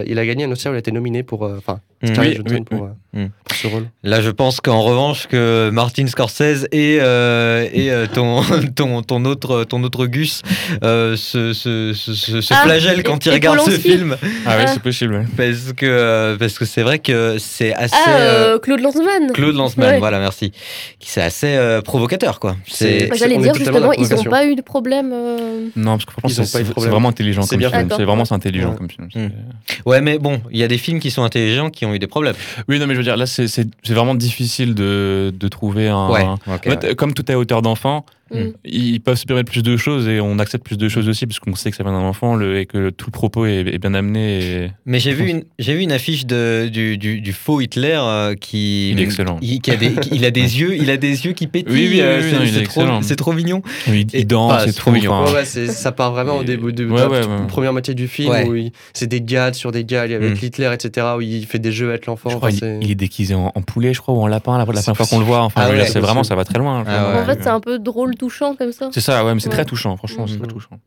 il a gagné un Oscar, il a été nominé pour, euh, enfin, Mm. Scarlett Oui, Johansson oui, pour, oui. euh, Mm. pour ce rôle. Là, je pense qu'en revanche, que Martin Scorsese et, euh, et ton, ton, ton, autre, ton autre Gus euh, se, se, se, se- se Ah, flagellent quand ils regardent ce film. ah ouais, Ah. c'est possible. Parce que euh, parce que c'est vrai que c'est assez. Ah, euh, euh, Claude Lanzmann. Claude Lanzmann, Ouais. voilà, merci. Qui C'est assez euh, provocateur, quoi. C'est. C'est- J'allais dire justement, ils n'ont pas eu de problème. euh, Non, parce que franchement, c'est pas eu de c'est problème. vraiment intelligent C'est comme bien film. fait. C'est vraiment c'est intelligent Ouais. comme film. Mm. C'est- Ouais, mais bon, il y a des films qui sont intelligents qui ont eu des problèmes. Oui, non, mais je veux dire, là, c'est c'est- c'est vraiment difficile de, de trouver un. Ouais. En fait, Comme tout est à hauteur d'enfant, Mm. Ils peuvent se permettre plus de choses et on accepte plus de choses aussi parce qu'on sait que ça vient d'un enfant le, et que tout le propos est, est bien amené. Et... Mais j'ai vu une, j'ai vu une affiche de, du, du, du faux Hitler euh, qui. Il est excellent. Qui a des, qui- il a des yeux, il a des yeux qui pétillent. Oui, oui, euh, oui, c'est, non, trop, excellent. c'est trop mignon. Il, il Et- danse, ah, c'est c'est trop trop mignon. enfin, Ouais, ouais, c'est- ça part vraiment au début de ouais, la ouais, toute ouais. première moitié du film Ouais. où il- c'est des gals sur des gals avec Mm. Hitler, etc. Où il fait des jeux avec l'enfant. Je crois Enfin, il, est déguisé en, en poulet, je crois, ou en lapin la, première fois qu'on le voit. Enfin, Ah c'est vraiment, ça va très loin. Ah. En fait, c'est un peu drôle, touchant comme ça. C'est ça, ouais, mais c'est Ouais. très touchant, franchement, c'est Mhm. très touchant.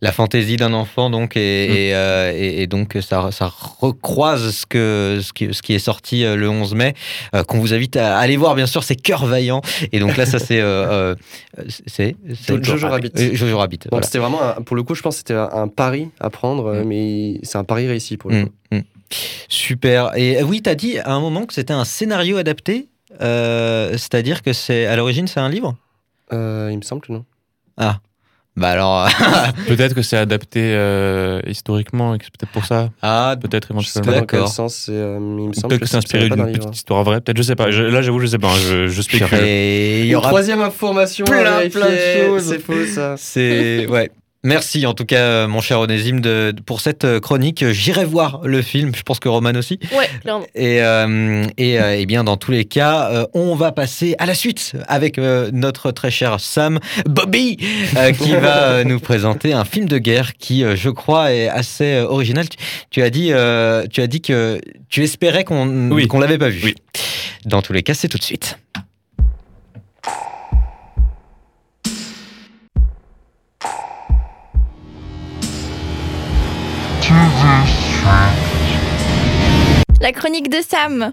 La fantaisie d'un enfant, donc, et, et, euh, et- et donc ça, ça recroise ce, que, ce, qui, ce qui est sorti euh, le 11 mai, euh, qu'on vous invite à aller voir, bien sûr, c'est Cœur Vaillant. Et donc là, ça, c'est. euh, c'est c'est- Jojo Rabbit. Jojo Rabbit. Donc voilà. c'était vraiment, un- pour le coup, je pense que c'était un, pari à prendre, Mm. mais c'est un pari réussi pour le Mm, coup. mm. Super. Et oui, tu as dit à un moment que c'était un scénario adapté, euh, c'est-à-dire que c'est à l'origine, c'est un livre? Euh, il me semble que non. Ah. Bah alors. Peut-être que c'est adapté euh, historiquement et que c'est peut-être pour ça. ah, Peut-être Je sais éventuellement. pas dans quel sens, c'est, euh, il me semble Peut-être que c'est inspiré d'une livre. petite histoire vraie. Peut-être, je sais pas. Je- là, j'avoue, je sais pas. Je, je spécule. purée, il y Une aura troisième information plein, plein de choses. C'est faux ça. C'est ouais. Merci en tout cas, euh, mon cher Onésime, de, pour cette euh, chronique. J'irai voir le film. Je pense que Roman aussi. Ouais, clairement. Et, euh, et, euh, bien, dans tous les cas, euh, on va passer à la suite avec euh, notre très cher Sam Bobby, euh, qui va euh, nous présenter un film de guerre qui, euh, je crois, est assez euh, original. Tu, tu as dit, euh, tu as dit que tu espérais qu'on Oui. qu'on l'avait pas vu. Oui. Dans tous les cas, c'est tout de suite. La chronique de Sam.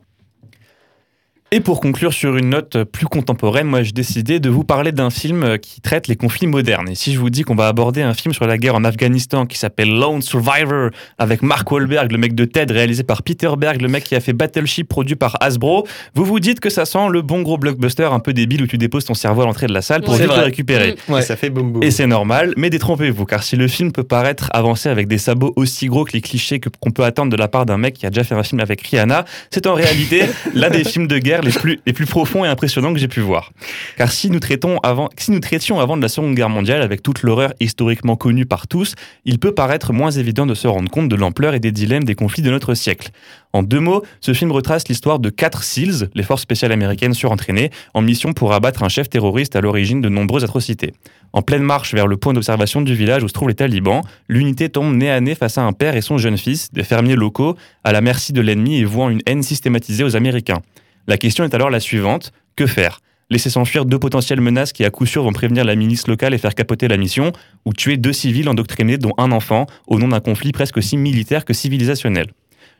Et pour conclure sur une note plus contemporaine, moi j'ai décidé de vous parler d'un film qui traite les conflits modernes. Et si je vous dis qu'on va aborder un film sur la guerre en Afghanistan qui s'appelle Lone Survivor avec Mark Wahlberg, le mec de Ted, réalisé par Peter Berg, le mec qui a fait Battleship produit par Hasbro, vous vous dites que ça sent le bon gros blockbuster un peu débile où tu déposes ton cerveau à l'entrée de la salle pour vite le récupérer. Mm. Ouais. Et ça fait boum boum. Et c'est normal, mais détrompez-vous, car si le film peut paraître avancé avec des sabots aussi gros que les clichés qu'on peut attendre de la part d'un mec qui a déjà fait un film avec Rihanna, c'est en réalité l'un des films de guerre les plus, profonds et impressionnants que j'ai pu voir. Car si nous, traitons avant, si nous traitions avant de la Seconde Guerre mondiale avec toute l'horreur historiquement connue par tous, il peut paraître moins évident de se rendre compte de l'ampleur et des dilemmes des conflits de notre siècle. En deux mots, ce film retrace l'histoire de quatre SEALs, les forces spéciales américaines surentraînées, en mission pour abattre un chef terroriste à l'origine de nombreuses atrocités. En pleine marche vers le point d'observation du village où se trouvent les talibans, l'unité tombe nez à nez face à un père et son jeune fils, des fermiers locaux, à la merci de l'ennemi et vouant une haine systématisée aux Américains. La question est alors la suivante, que faire? Laisser s'enfuir deux potentielles menaces qui à coup sûr vont prévenir la milice locale et faire capoter la mission, ou tuer deux civils endoctrinés dont un enfant, au nom d'un conflit presque aussi militaire que civilisationnel?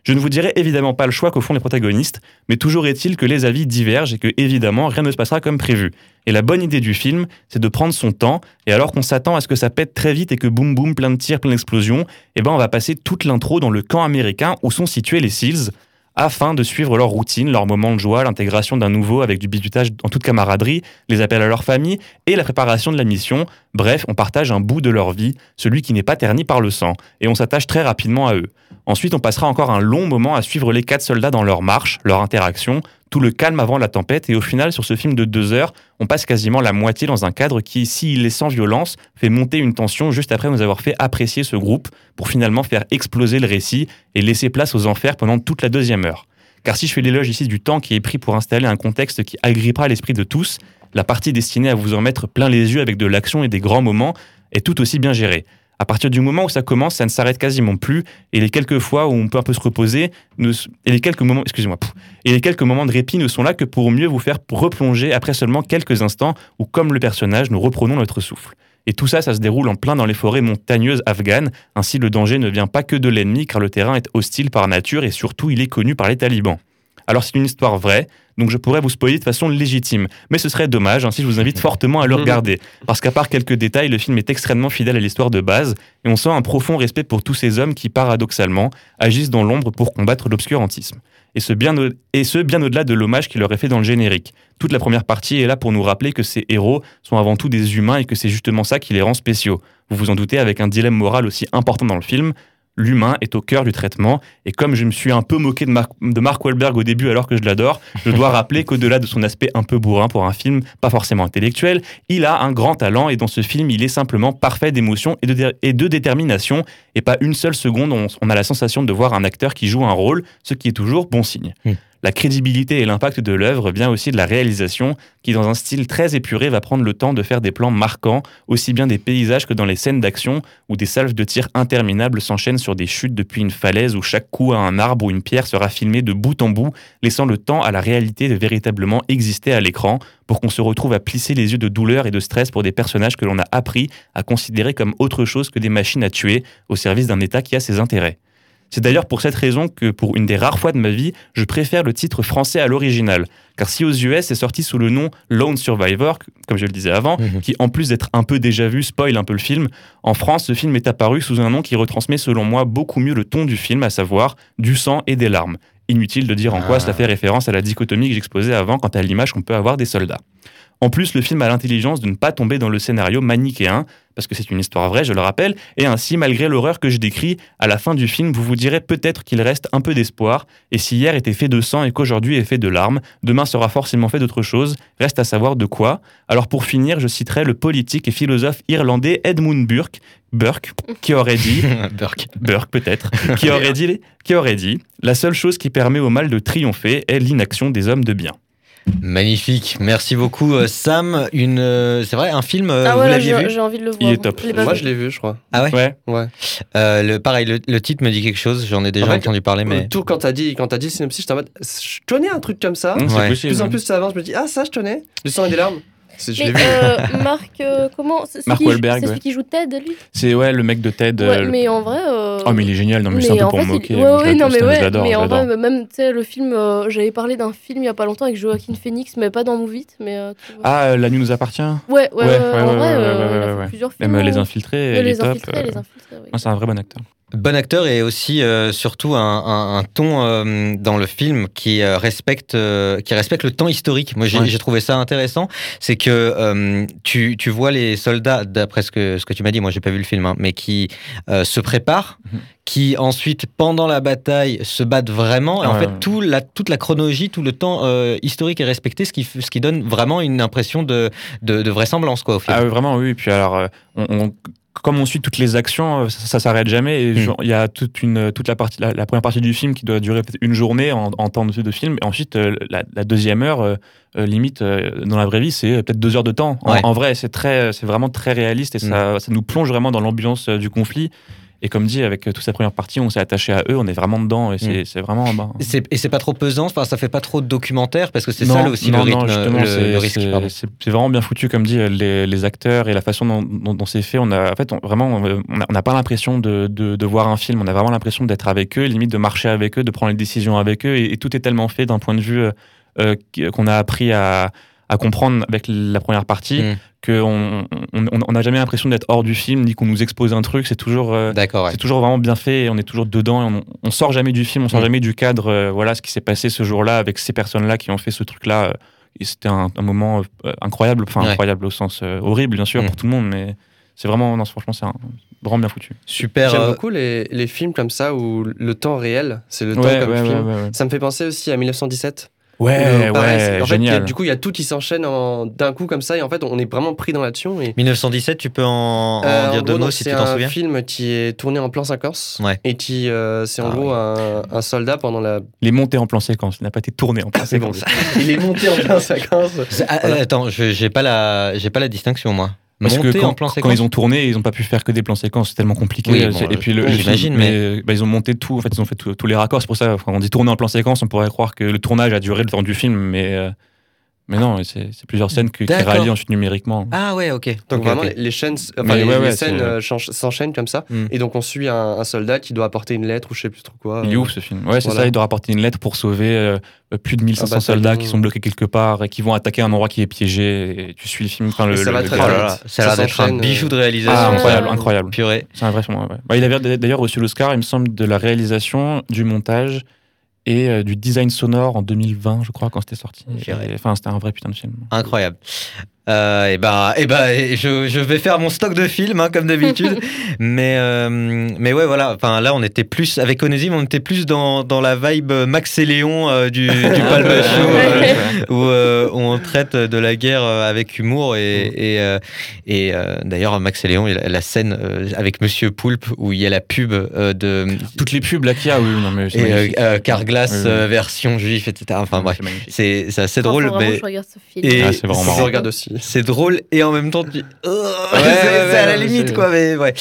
Je ne vous dirai évidemment pas le choix qu'au font les protagonistes, mais toujours est-il que les avis divergent et que, évidemment, rien ne se passera comme prévu. Et la bonne idée du film, c'est de prendre son temps, et alors qu'on s'attend à ce que ça pète très vite et que boum boum, plein de tirs, plein d'explosions, eh ben on va passer toute l'intro dans le camp américain où sont situés les SEALs, afin de suivre leur routine, leur moment de joie, l'intégration d'un nouveau avec du bisutage en toute camaraderie, les appels à leur famille et la préparation de la mission. Bref, on partage un bout de leur vie, celui qui n'est pas terni par le sang, et on s'attache très rapidement à eux. Ensuite, on passera encore un long moment à suivre les quatre soldats dans leur marche, leur interaction, tout le calme avant la tempête, et au final, sur ce film de deux heures, on passe quasiment la moitié dans un cadre qui, s'il est sans violence, fait monter une tension juste après nous avoir fait apprécier ce groupe, pour finalement faire exploser le récit et laisser place aux enfers pendant toute la deuxième heure. Car si je fais l'éloge ici du temps qui est pris pour installer un contexte qui agrippera l'esprit de tous, la partie destinée à vous en mettre plein les yeux avec de l'action et des grands moments est tout aussi bien gérée. À partir du moment où ça commence, ça ne s'arrête quasiment plus, et les quelques fois où on peut un peu se reposer, et les quelques moments, et les quelques moments de répit ne sont là que pour mieux vous faire replonger après seulement quelques instants où, comme le personnage, nous reprenons notre souffle. Et tout ça, ça se déroule en plein dans les forêts montagneuses afghanes. Ainsi, le danger ne vient pas que de l'ennemi, car le terrain est hostile par nature et surtout, il est connu par les talibans. Alors, c'est une histoire vraie, donc je pourrais vous spoiler de façon légitime. Mais ce serait dommage, ainsi je vous invite fortement à le regarder. Parce qu'à part quelques détails, le film est extrêmement fidèle à l'histoire de base, et on sent un profond respect pour tous ces hommes qui, paradoxalement, agissent dans l'ombre pour combattre l'obscurantisme. Et ce bien, au- et ce, bien au-delà de l'hommage qui leur est fait dans le générique. Toute la première partie est là pour nous rappeler que ces héros sont avant tout des humains et que c'est justement ça qui les rend spéciaux. Vous vous en doutez, avec un dilemme moral aussi important dans le film, l'humain est au cœur du traitement. Et comme je me suis un peu moqué de, Mark, Wahlberg au début alors que je l'adore, je dois rappeler qu'au-delà de son aspect un peu bourrin pour un film pas forcément intellectuel, il a un grand talent et dans ce film, il est simplement parfait d'émotion et de, détermination. Et pas une seule seconde, on, a la sensation de voir un acteur qui joue un rôle, ce qui est toujours bon signe. La crédibilité et l'impact de l'œuvre vient aussi de la réalisation, qui dans un style très épuré va prendre le temps de faire des plans marquants, aussi bien des paysages que dans les scènes d'action, où des salves de tir interminables s'enchaînent sur des chutes depuis une falaise où chaque coup à un arbre ou une pierre sera filmé de bout en bout, laissant le temps à la réalité de véritablement exister à l'écran, pour qu'on se retrouve à plisser les yeux de douleur et de stress pour des personnages que l'on a appris à considérer comme autre chose que des machines à tuer, au service d'un État qui a ses intérêts. C'est d'ailleurs pour cette raison que, pour une des rares fois de ma vie, je préfère le titre français à l'original. Car si aux US c'est sorti sous le nom Lone Survivor, comme je le disais avant, Mhm. qui en plus d'être un peu déjà vu, spoil un peu le film, en France ce film est apparu sous un nom qui retransmet selon moi beaucoup mieux le ton du film, à savoir du sang et des larmes. Inutile de dire en quoi Ah. cela fait référence à la dichotomie que j'exposais avant quant à l'image qu'on peut avoir des soldats. En plus, le film a l'intelligence de ne pas tomber dans le scénario manichéen, parce que c'est une histoire vraie, je le rappelle, et ainsi, malgré l'horreur que je décris, à la fin du film, vous vous direz peut-être qu'il reste un peu d'espoir, et si hier était fait de sang et qu'aujourd'hui est fait de larmes, demain sera forcément fait d'autre chose, reste à savoir de quoi. Alors pour finir, je citerai le politique et philosophe irlandais Edmund Burke, Burke qui aurait dit Burke. Burke peut-être, qui aurait dit, qui aurait dit, la seule chose qui permet au mal de triompher est l'inaction des hommes de bien. Magnifique, merci beaucoup euh, Sam. Une, euh, c'est vrai, un film, euh, ah vous ouais, là, l'aviez j'ai vu j'ai envie de le Il voir. est top. Je Moi, vu. je l'ai vu, je crois. Ah ouais, Ouais. Ouais. Euh, le, Pareil, le, le titre me dit quelque chose, j'en ai déjà En fait, entendu parler, mais... Tout quand t'as dit, quand t'as dit le synopsis, j'étais en mode, je connais un truc comme ça. Ouais. possible. Plus en plus ça avance, je me dis, ah, ça, je connais. Du sang et des larmes. Je l'ai vu. euh, Marc, euh, comment C'est celui Mark joue- Wahlberg, C'est ouais. celui qui joue Ted, lui? C'est ouais, le mec de Ted. Ouais, euh, le- mais en vrai. euh, Oh, mais il est génial, non, mais, c'est un peu pour fait, me moquer. Ouais, mais ouais, non, mais ouais. Mais en vrai, même, tu sais, le film, j'avais parlé d'un film il y a pas longtemps avec Joaquin Phoenix, mais pas dans Move It, mais. Ah, La nuit nous appartient? Ouais, ouais, ouais, ouais, en ouais, vrai, il a fait plusieurs Même films. euh, Les Infiltrés, il est Les top. Infiltrés, Les Infiltrés, oui. moi, c'est un vrai bon acteur. Bon acteur et aussi euh, surtout un, un- un ton euh, dans le film qui euh, respecte qui respecte le temps historique. Moi j'ai Ouais. trouvé ça intéressant, c'est que tu, tu vois les soldats d'après ce que ce que tu m'as dit, moi j'ai pas vu le film, hein, mais qui se préparent, Mhm. qui ensuite pendant la bataille se battent vraiment. Et en Ouais, fait tout la, toute la chronologie, tout le temps euh, historique est respecté, ce qui ce qui donne vraiment une impression de de, de vraisemblance quoi au. Ah oui, vraiment, oui. Puis alors, on, on- comme on suit toutes les actions, euh, ça, ça s'arrête jamais. Et Mm. genre, il y a toute, une, toute la, partie, la, la première partie du film qui doit durer peut-être une journée en, en temps de, de film. Et ensuite, euh, la, la deuxième heure, euh, euh, limite, euh, dans la vraie vie, c'est peut-être deux heures de temps. En, Ouais. en vrai, c'est très, c'est vraiment très réaliste et ça, ça nous plonge vraiment dans l'ambiance euh, du conflit. Et comme dit, avec euh, toute cette première partie, on s'est attaché à eux, on est vraiment dedans. Et c'est c'est vraiment. bah, C'est- Et c'est pas trop pesant, enfin ça fait pas trop de documentaire parce que c'est Non, ça aussi non, le non, rythme, justement, le, le risque. c'est- vraiment bien foutu, comme dit, euh, les, les acteurs et la façon dont, dont- dont c'est fait. On a, en fait, on- vraiment, euh, on on n'a pas l'impression de, de- de voir un film. On a vraiment l'impression d'être avec eux, limite de marcher avec eux, de prendre les décisions avec eux. Et, et tout est tellement fait d'un point de vue euh, euh, qu'on a appris à, à comprendre avec la première partie Mm. qu'on on on- on n'a jamais l'impression d'être hors du film ni qu'on nous expose un truc. C'est toujours. euh, D'accord, ouais. c'est toujours vraiment bien fait et on est toujours dedans et on, on sort jamais du film, on sort Mm. jamais du cadre. euh, voilà ce qui s'est passé ce jour-là avec ces personnes-là qui ont fait ce truc-là. euh, et c'était un, un moment euh, incroyable, enfin Ouais. incroyable au sens euh, horrible bien sûr Mm. pour tout le monde, mais c'est vraiment, non, franchement, c'est un- vraiment bien foutu. Super. J'aime euh, beaucoup les, les films comme ça où le temps réel, c'est le temps comme ouais, film. ouais, ouais, Ça me fait penser aussi à 1917. Ouais, Euh, pareil, ouais, c'est- en fait, a- génial. du coup, il y a tout qui s'enchaîne en- d'un coup comme ça, et en fait, on est vraiment pris dans l'action. Et 1917, tu peux en, en Euh, dire deux mots si tu c'est t'en un souviens film qui est tourné en plan séquence Ouais. et qui euh, c'est en Ah gros oui. un, un soldat pendant la. Il est monté en plan séquence, il n'a pas été tourné en plan C'est bon. séquence. Il est monté en plan séquence. C'est- ah, Voilà. euh, Attends, je- j'ai pas la, j'ai pas la distinction moi. Parce que quand, en plan quand ils ont tourné, ils n'ont pas pu faire que des plans séquences, c'est tellement compliqué. Oui, C'est- bon, et puis le, le j'imagine, film, mais bah, ils ont monté tout. En fait, ils ont fait tous les raccords. C'est pour ça, quand on dit tourner en plan séquence, on pourrait croire que le tournage a duré le temps du film, mais euh, mais non, c'est plusieurs scènes qui rallient ensuite numériquement. Ah ouais, ok. Donc vraiment, les, les chaînes, enfin, les, ouais, les ouais, scènes euh, s'enchaînent comme ça. Hmm. Et donc, on suit un, un soldat qui doit apporter une lettre ou je sais plus trop quoi. Il est euh, ouf ce film. Ouais, c'est voilà. ça. Il doit rapporter une lettre pour sauver euh, plus de 1500 Un bataillon. soldats qui sont bloqués quelque part et qui vont attaquer un endroit qui est piégé. Et tu suis le film. Enfin, le, ça le- va le très gars, Oh vite. là là, ça a Ça l'air d'être un bijou de Ah, réalisation. incroyable, Ouais. incroyable. Purée. C'est un vrai film. ouais. Bah, il avait d'ailleurs reçu l'Oscar, il me semble, de la réalisation, du montage et euh, du design sonore en 2020, je crois, quand c'était sorti. Enfin, c'était un vrai putain de film. Incroyable. Euh, et ben, et ben, je, je vais faire mon stock de films hein, comme d'habitude. mais, euh, mais ouais, voilà. Enfin, là, on était plus avec Onésime, on était plus dans, dans la vibe Max et Léon euh, du, du Palma Show, euh, où, euh, où on traite de la guerre avec humour. Et, et, euh, et euh, d'ailleurs, Max et Léon, il y a la scène euh, avec Monsieur Poulpe où il y a la pub euh, de Toutes les pubs là qu'il y a, oui, non, mais et, euh, euh, Carglass Oui, oui. version juif, etc. Enfin bref, C'est assez drôle, mais je regarde ce film. et Ah, c'est vraiment marrant. regarde aussi. C'est drôle et en même temps tu Oh, Ouais, c'est ouais, à la limite quoi mais ouais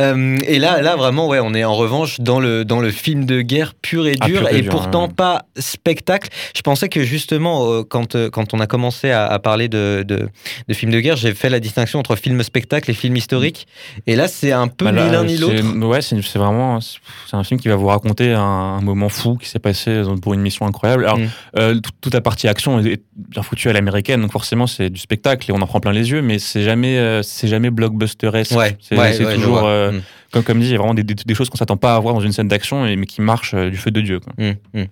Euh, et là là vraiment ouais on est en revanche dans le dans le film de guerre pur et Ah, dur pur et et dur, pourtant ouais. pas spectacle je pensais que justement euh, quand euh, quand on a commencé à, à parler de, de de films de guerre j'ai fait la distinction entre film spectacle et film historique et là c'est un peu Bah là, ni l'un ni l'autre Ouais, c'est vraiment c'est un film qui va vous raconter un, un moment fou qui s'est passé pour une mission incroyable. Alors, Mm. euh, tout- toute la partie action est bien foutue à l'américaine, donc forcément c'est du spectacle et on en prend plein les yeux, mais c'est jamais euh, c'est jamais blockbusteresque. ouais c'est ouais, ouais, toujours euh, Mm, comme comme dit, il y a vraiment des, des- des choses qu'on s'attend pas à voir dans une scène d'action, mais qui marchent euh, du feu de Dieu. Quoi. mm, mm.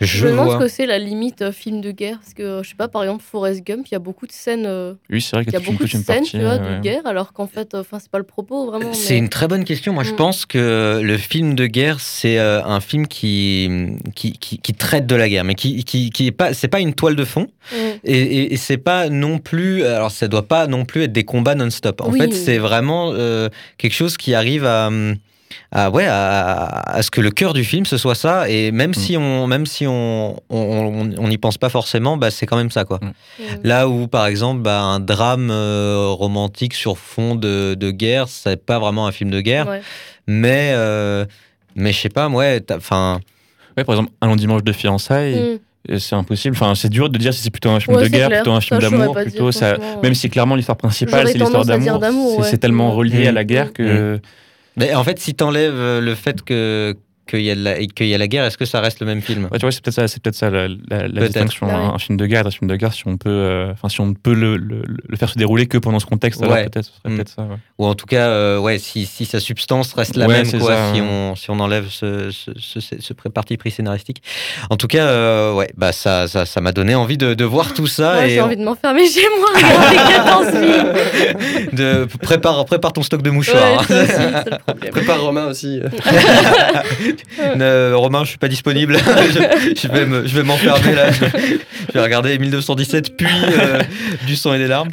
Je je me demande ce que c'est la limite euh, film de guerre. Parce que, euh, je sais pas, par exemple, Forrest Gump, il y a beaucoup de scènes, euh, Oui, c'est vrai il qu'il y a beaucoup de scènes partie. tu vois, de guerre, alors qu'en fait, euh, enfin, c'est pas le propos vraiment. C'est mais- une très bonne question. Moi, je Mm. pense que le film de guerre, c'est euh, un film qui, qui, qui, qui traite de la guerre, mais qui, qui, qui est pas, c'est pas une toile de fond, Mm. et, et, et c'est pas non plus, alors ça doit pas non plus être des combats non-stop. En Oui. fait, c'est vraiment euh, quelque chose qui arrive à, à ouais, à, à ce que le cœur du film ce soit ça, et même si on, même si on, on, n'y pense pas forcément, bah c'est quand même ça, quoi. Mm. Là où, par exemple, bah, un drame euh, romantique sur fond de, de guerre, c'est pas vraiment un film de guerre, Ouais. mais, euh, mais je sais pas, ouais, enfin, Ouais, par exemple, un long dimanche de fiançailles, Mm. euh, c'est impossible. Enfin, c'est dur de dire si c'est plutôt un film Ouais, de guerre, clair. plutôt un film d'amour, pas plutôt dire, ça. franchement, Même si clairement l'histoire principale c'est l'histoire d'amour, c'est ouais. tellement Mm. relié à Mm. la guerre que. Mais en fait, si t'enlèves euh, le fait que qu'il y, a la- qu'il y a la guerre, est-ce que ça reste le même film Ouais, tu vois, c'est peut-être ça, c'est peut-être ça la, la- la distinction. Bah un, oui. un film de guerre, un film de guerre, si on peut, euh, enfin, si on peut le, le- le faire se dérouler que pendant ce contexte, alors Ouais. peut-être, ce serait Mm. peut-être ça. ouais. Ou en tout cas, euh, ouais, si, si sa substance reste la Ouais, même, quoi, ça, si, ouais. on, si on enlève ce, ce, ce, ce pré- parti pris scénaristique. En tout cas, euh, ouais, bah ça, ça, ça m'a donné envie de, de voir tout ça j'ai envie de m'enfermer chez moi. regarder 14 films. de prépare, prépare ton stock de Ouais, mouchoirs. aussi, le problème. Prépare Romain aussi. Romain, je suis pas disponible. je, vais m'enfermer là. Je, vais regarder 1917 puis euh, du sang et des larmes.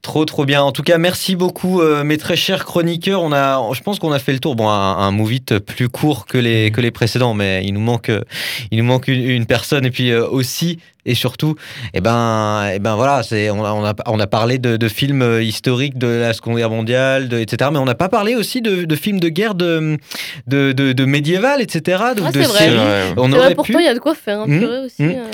Trop trop bien. En tout cas, merci beaucoup euh, mes très chers chroniqueurs. On a, je pense qu'on a fait le tour. Bon, un, un movie plus court que les que les précédents, mais il nous manque, euh, il nous manque une, une personne et puis euh, aussi et surtout, et ben, et ben voilà, c'est on a, on a, on a parlé de, de films historiques de la Seconde Guerre mondiale, de, etc. Mais on n'a pas parlé aussi de, de films de guerre de de, de, de médiéval, etc. De, Ah, de vrai. On aurait vrai, pu. pourtant, il y a de quoi faire. Hein, Mm. purée aussi. Mm. euh.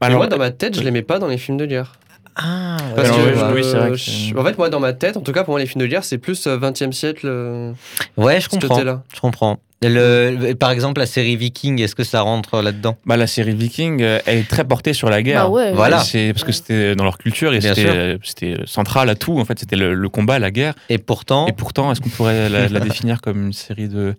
Mais Alors, moi, dans ma tête, je l'aimais pas dans les films de guerre. Ah, Parce Alors, que, ouais, euh, oui, c'est vrai que je- c'est- en fait, moi, dans ma tête, en tout cas, pour moi, les films de guerre, c'est plus euh, 20e siècle. euh, ouais, je comprends. côté-là. Je comprends. Le- le- par exemple, la série Viking, est-ce que ça rentre là-dedans? Bah, la série Viking, euh, elle est très portée sur la guerre. Bah ouais. Voilà. C'est parce que c'était dans leur culture et c'était euh, central à tout. En fait, c'était le, le combat, la guerre. Et pourtant, Et pourtant, est-ce qu'on pourrait la, la définir comme une série de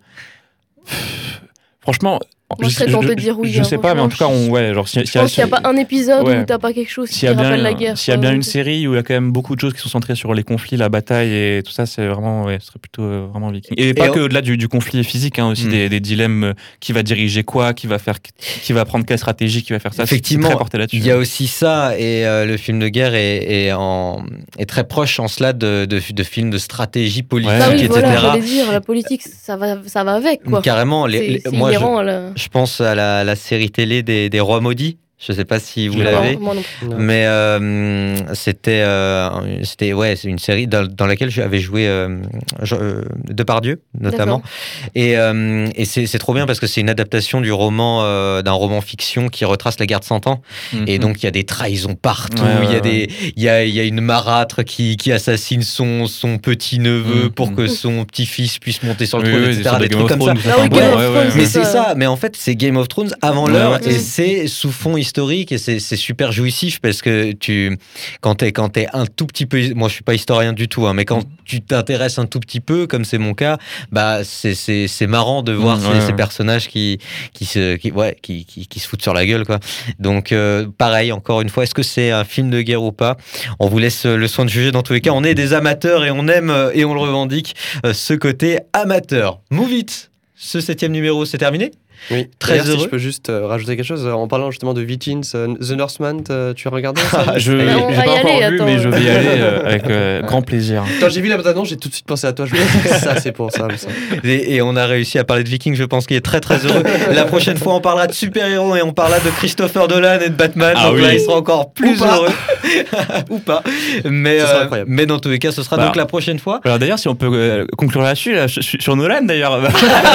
Franchement, Moi, je serais tentée de dire oui, Je hein, sais pas, mais en tout cas, on, ouais, genre si- Je s'il y a- pense qu'il n'y a pas un épisode Ouais. où t'as pas quelque chose qui S'il y a rappelle bien, la guerre. s'il y a bien une série où il y a quand même beaucoup de choses qui sont centrées sur les conflits, la bataille et tout ça, c'est vraiment, ouais, ce serait plutôt euh, vraiment viking. Et pas Et que on- au-delà du, du conflit physique, hein, aussi Hmm. des, des dilemmes, euh, qui va diriger quoi, qui va faire, qui va prendre quelle stratégie, qui va faire ça. c'est- Effectivement, c'est très porté là-dessus. il y a aussi ça, et euh, le film de guerre est, est en, est très proche en cela de, de, de films de stratégie politique, Ouais. Bah oui, etc. voilà, dire, la politique, ça va, ça va avec, quoi. Carrément, les, moi je, pense à la, la série télé des, des Rois Maudits. Je sais pas si vous l'avez. Non, moi non plus. Non. Mais euh, c'était euh, c'était ouais c'est une série dans, dans laquelle j'avais joué euh, euh, Depardieu notamment et, euh, et c'est c'est trop bien parce que c'est une adaptation du roman euh, d'un roman fiction qui retrace la guerre de Cent Ans Mhm. et donc il y a des trahisons partout ouais, il y a ouais. des il y a, il y a une marâtre qui, qui assassine son son petit neveu Mhm. pour que son petit fils puisse monter sur le Oui, trône oui, etc des trucs of comme ça Ah mais c'est ça. mais en fait c'est Game of Thrones avant l'heure et c'est c'est sous fond historique et c'est super jouissif parce que tu, quand quand t'es un tout petit peu, moi je suis pas historien du tout, hein, mais quand tu t'intéresses un tout petit peu, comme c'est mon cas, bah c'est c'est c'est marrant de voir Mmh, ces, ouais, ces ouais. personnages qui qui se qui, ouais qui, qui qui se foutent sur la gueule quoi. Donc euh, pareil encore une fois, est-ce que c'est un film de guerre ou pas? On vous laisse le soin de juger. Dans tous les cas, on est des amateurs et on aime euh, et on le revendique euh, ce côté amateur. Move it. Ce septième numéro, c'est terminé? Oui, Très D'ailleurs, Si heureux. je peux juste euh, rajouter quelque chose, en parlant justement de Vikings, euh, The Northman, euh, tu as regardé ça Ah, je on pas y encore aller, vu, mais je vais y aller euh, avec euh, grand plaisir. Quand j'ai vu la bande-annonce, j'ai tout de suite pensé à toi. Je me suis dit, ça, c'est pour ça. ça. Et, et on a réussi à parler de Viking, je pense qu'il est très très heureux. La prochaine fois, on parlera de super-héros et on parlera de Christopher Dolan et de Batman. Ah donc là, oui. il sera encore plus Ou heureux. Ou pas. Mais, euh, mais dans tous les cas, ce sera Bah. donc la prochaine fois. Alors d'ailleurs, si on peut euh, conclure là-dessus, là, sur sur Nolan d'ailleurs,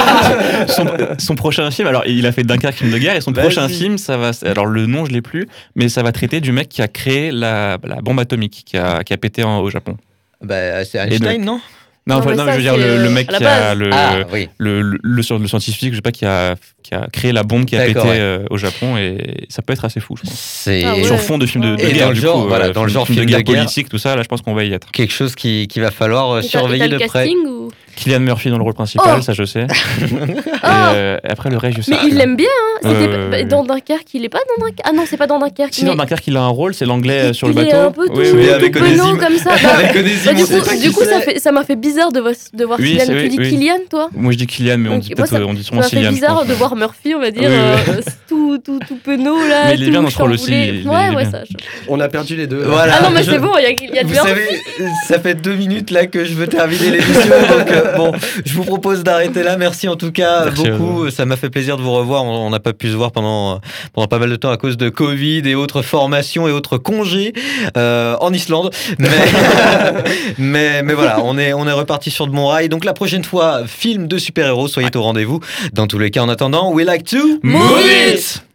son, son prochain film, alors il a fait Dunkerque, film de guerre, et son Vas-y. prochain film, ça va, alors le nom je l'ai plus, mais ça va traiter du mec qui a créé la, la bombe atomique, qui a, qui a pété en- au Japon. Bah, c'est Einstein, non? Non, Non, enfin, mais non, mais ça, je veux dire le, le euh, mec qui a le, Ah, oui. le, le, le sci- le scientifique, je sais pas, qui a, qui a créé la bombe qui a pété ouais. euh, au Japon, et ça peut être assez fou, je pense. C'est Ah ouais. Sur fond de film de, de Et guerre, dans le du genre, coup, voilà, euh, dans le genre de film de guerre guerre. politique, tout ça, là, je pense qu'on va y être. quelque chose qui, qui va falloir euh, Et t'as- et surveiller de près. casting ou... Kylian Murphy dans le rôle principal, Oh ça je sais. Et, Ah euh, après le reste, je sais Mais il l'aime bien, hein Euh, pas- bah, dans Dunkerque, il est pas dans Dunkerque? Ah non, c'est pas dans Dunkerque. Si dans Dunkerque, il a un rôle, c'est l'anglais euh, sur le il est bateau. un peu tout, Oui, oui, oui, tout avec comme ça. Bah, Avec Onésime, bah, du coup, du coup ça fait- ça m'a fait bizarre de, voir- de voir Oui, Kylian. Tu oui, dis oui. Kylian, toi? Moi je dis Kylian, mais on dit peut-être ça- on dit Ça souvent m'a fait Kylian. je bizarre pense. de voir Murphy, on va dire, euh, tout, tout, tout penaud là. Mais il est bien dans ce rôle aussi, ouais, ouais, ça. On a perdu les deux. Voilà. Ah non, mais c'est bon, il y a, a Vous savez, ça fait deux minutes là que je veux terminer l'émission, donc euh, bon, je vous propose d'arrêter là. Merci en tout cas Merci beaucoup. Ça m'a fait plaisir de vous revoir. On n'a pas pu se voir pendant pendant pas mal de temps à cause de Covid et autres formations et autres congés euh, en Islande. Mais, mais mais voilà, on est on est reparti sur de bons rails. Donc la prochaine fois, film de super héros, soyez au rendez-vous. Dans tous les cas, en attendant, we like to Move it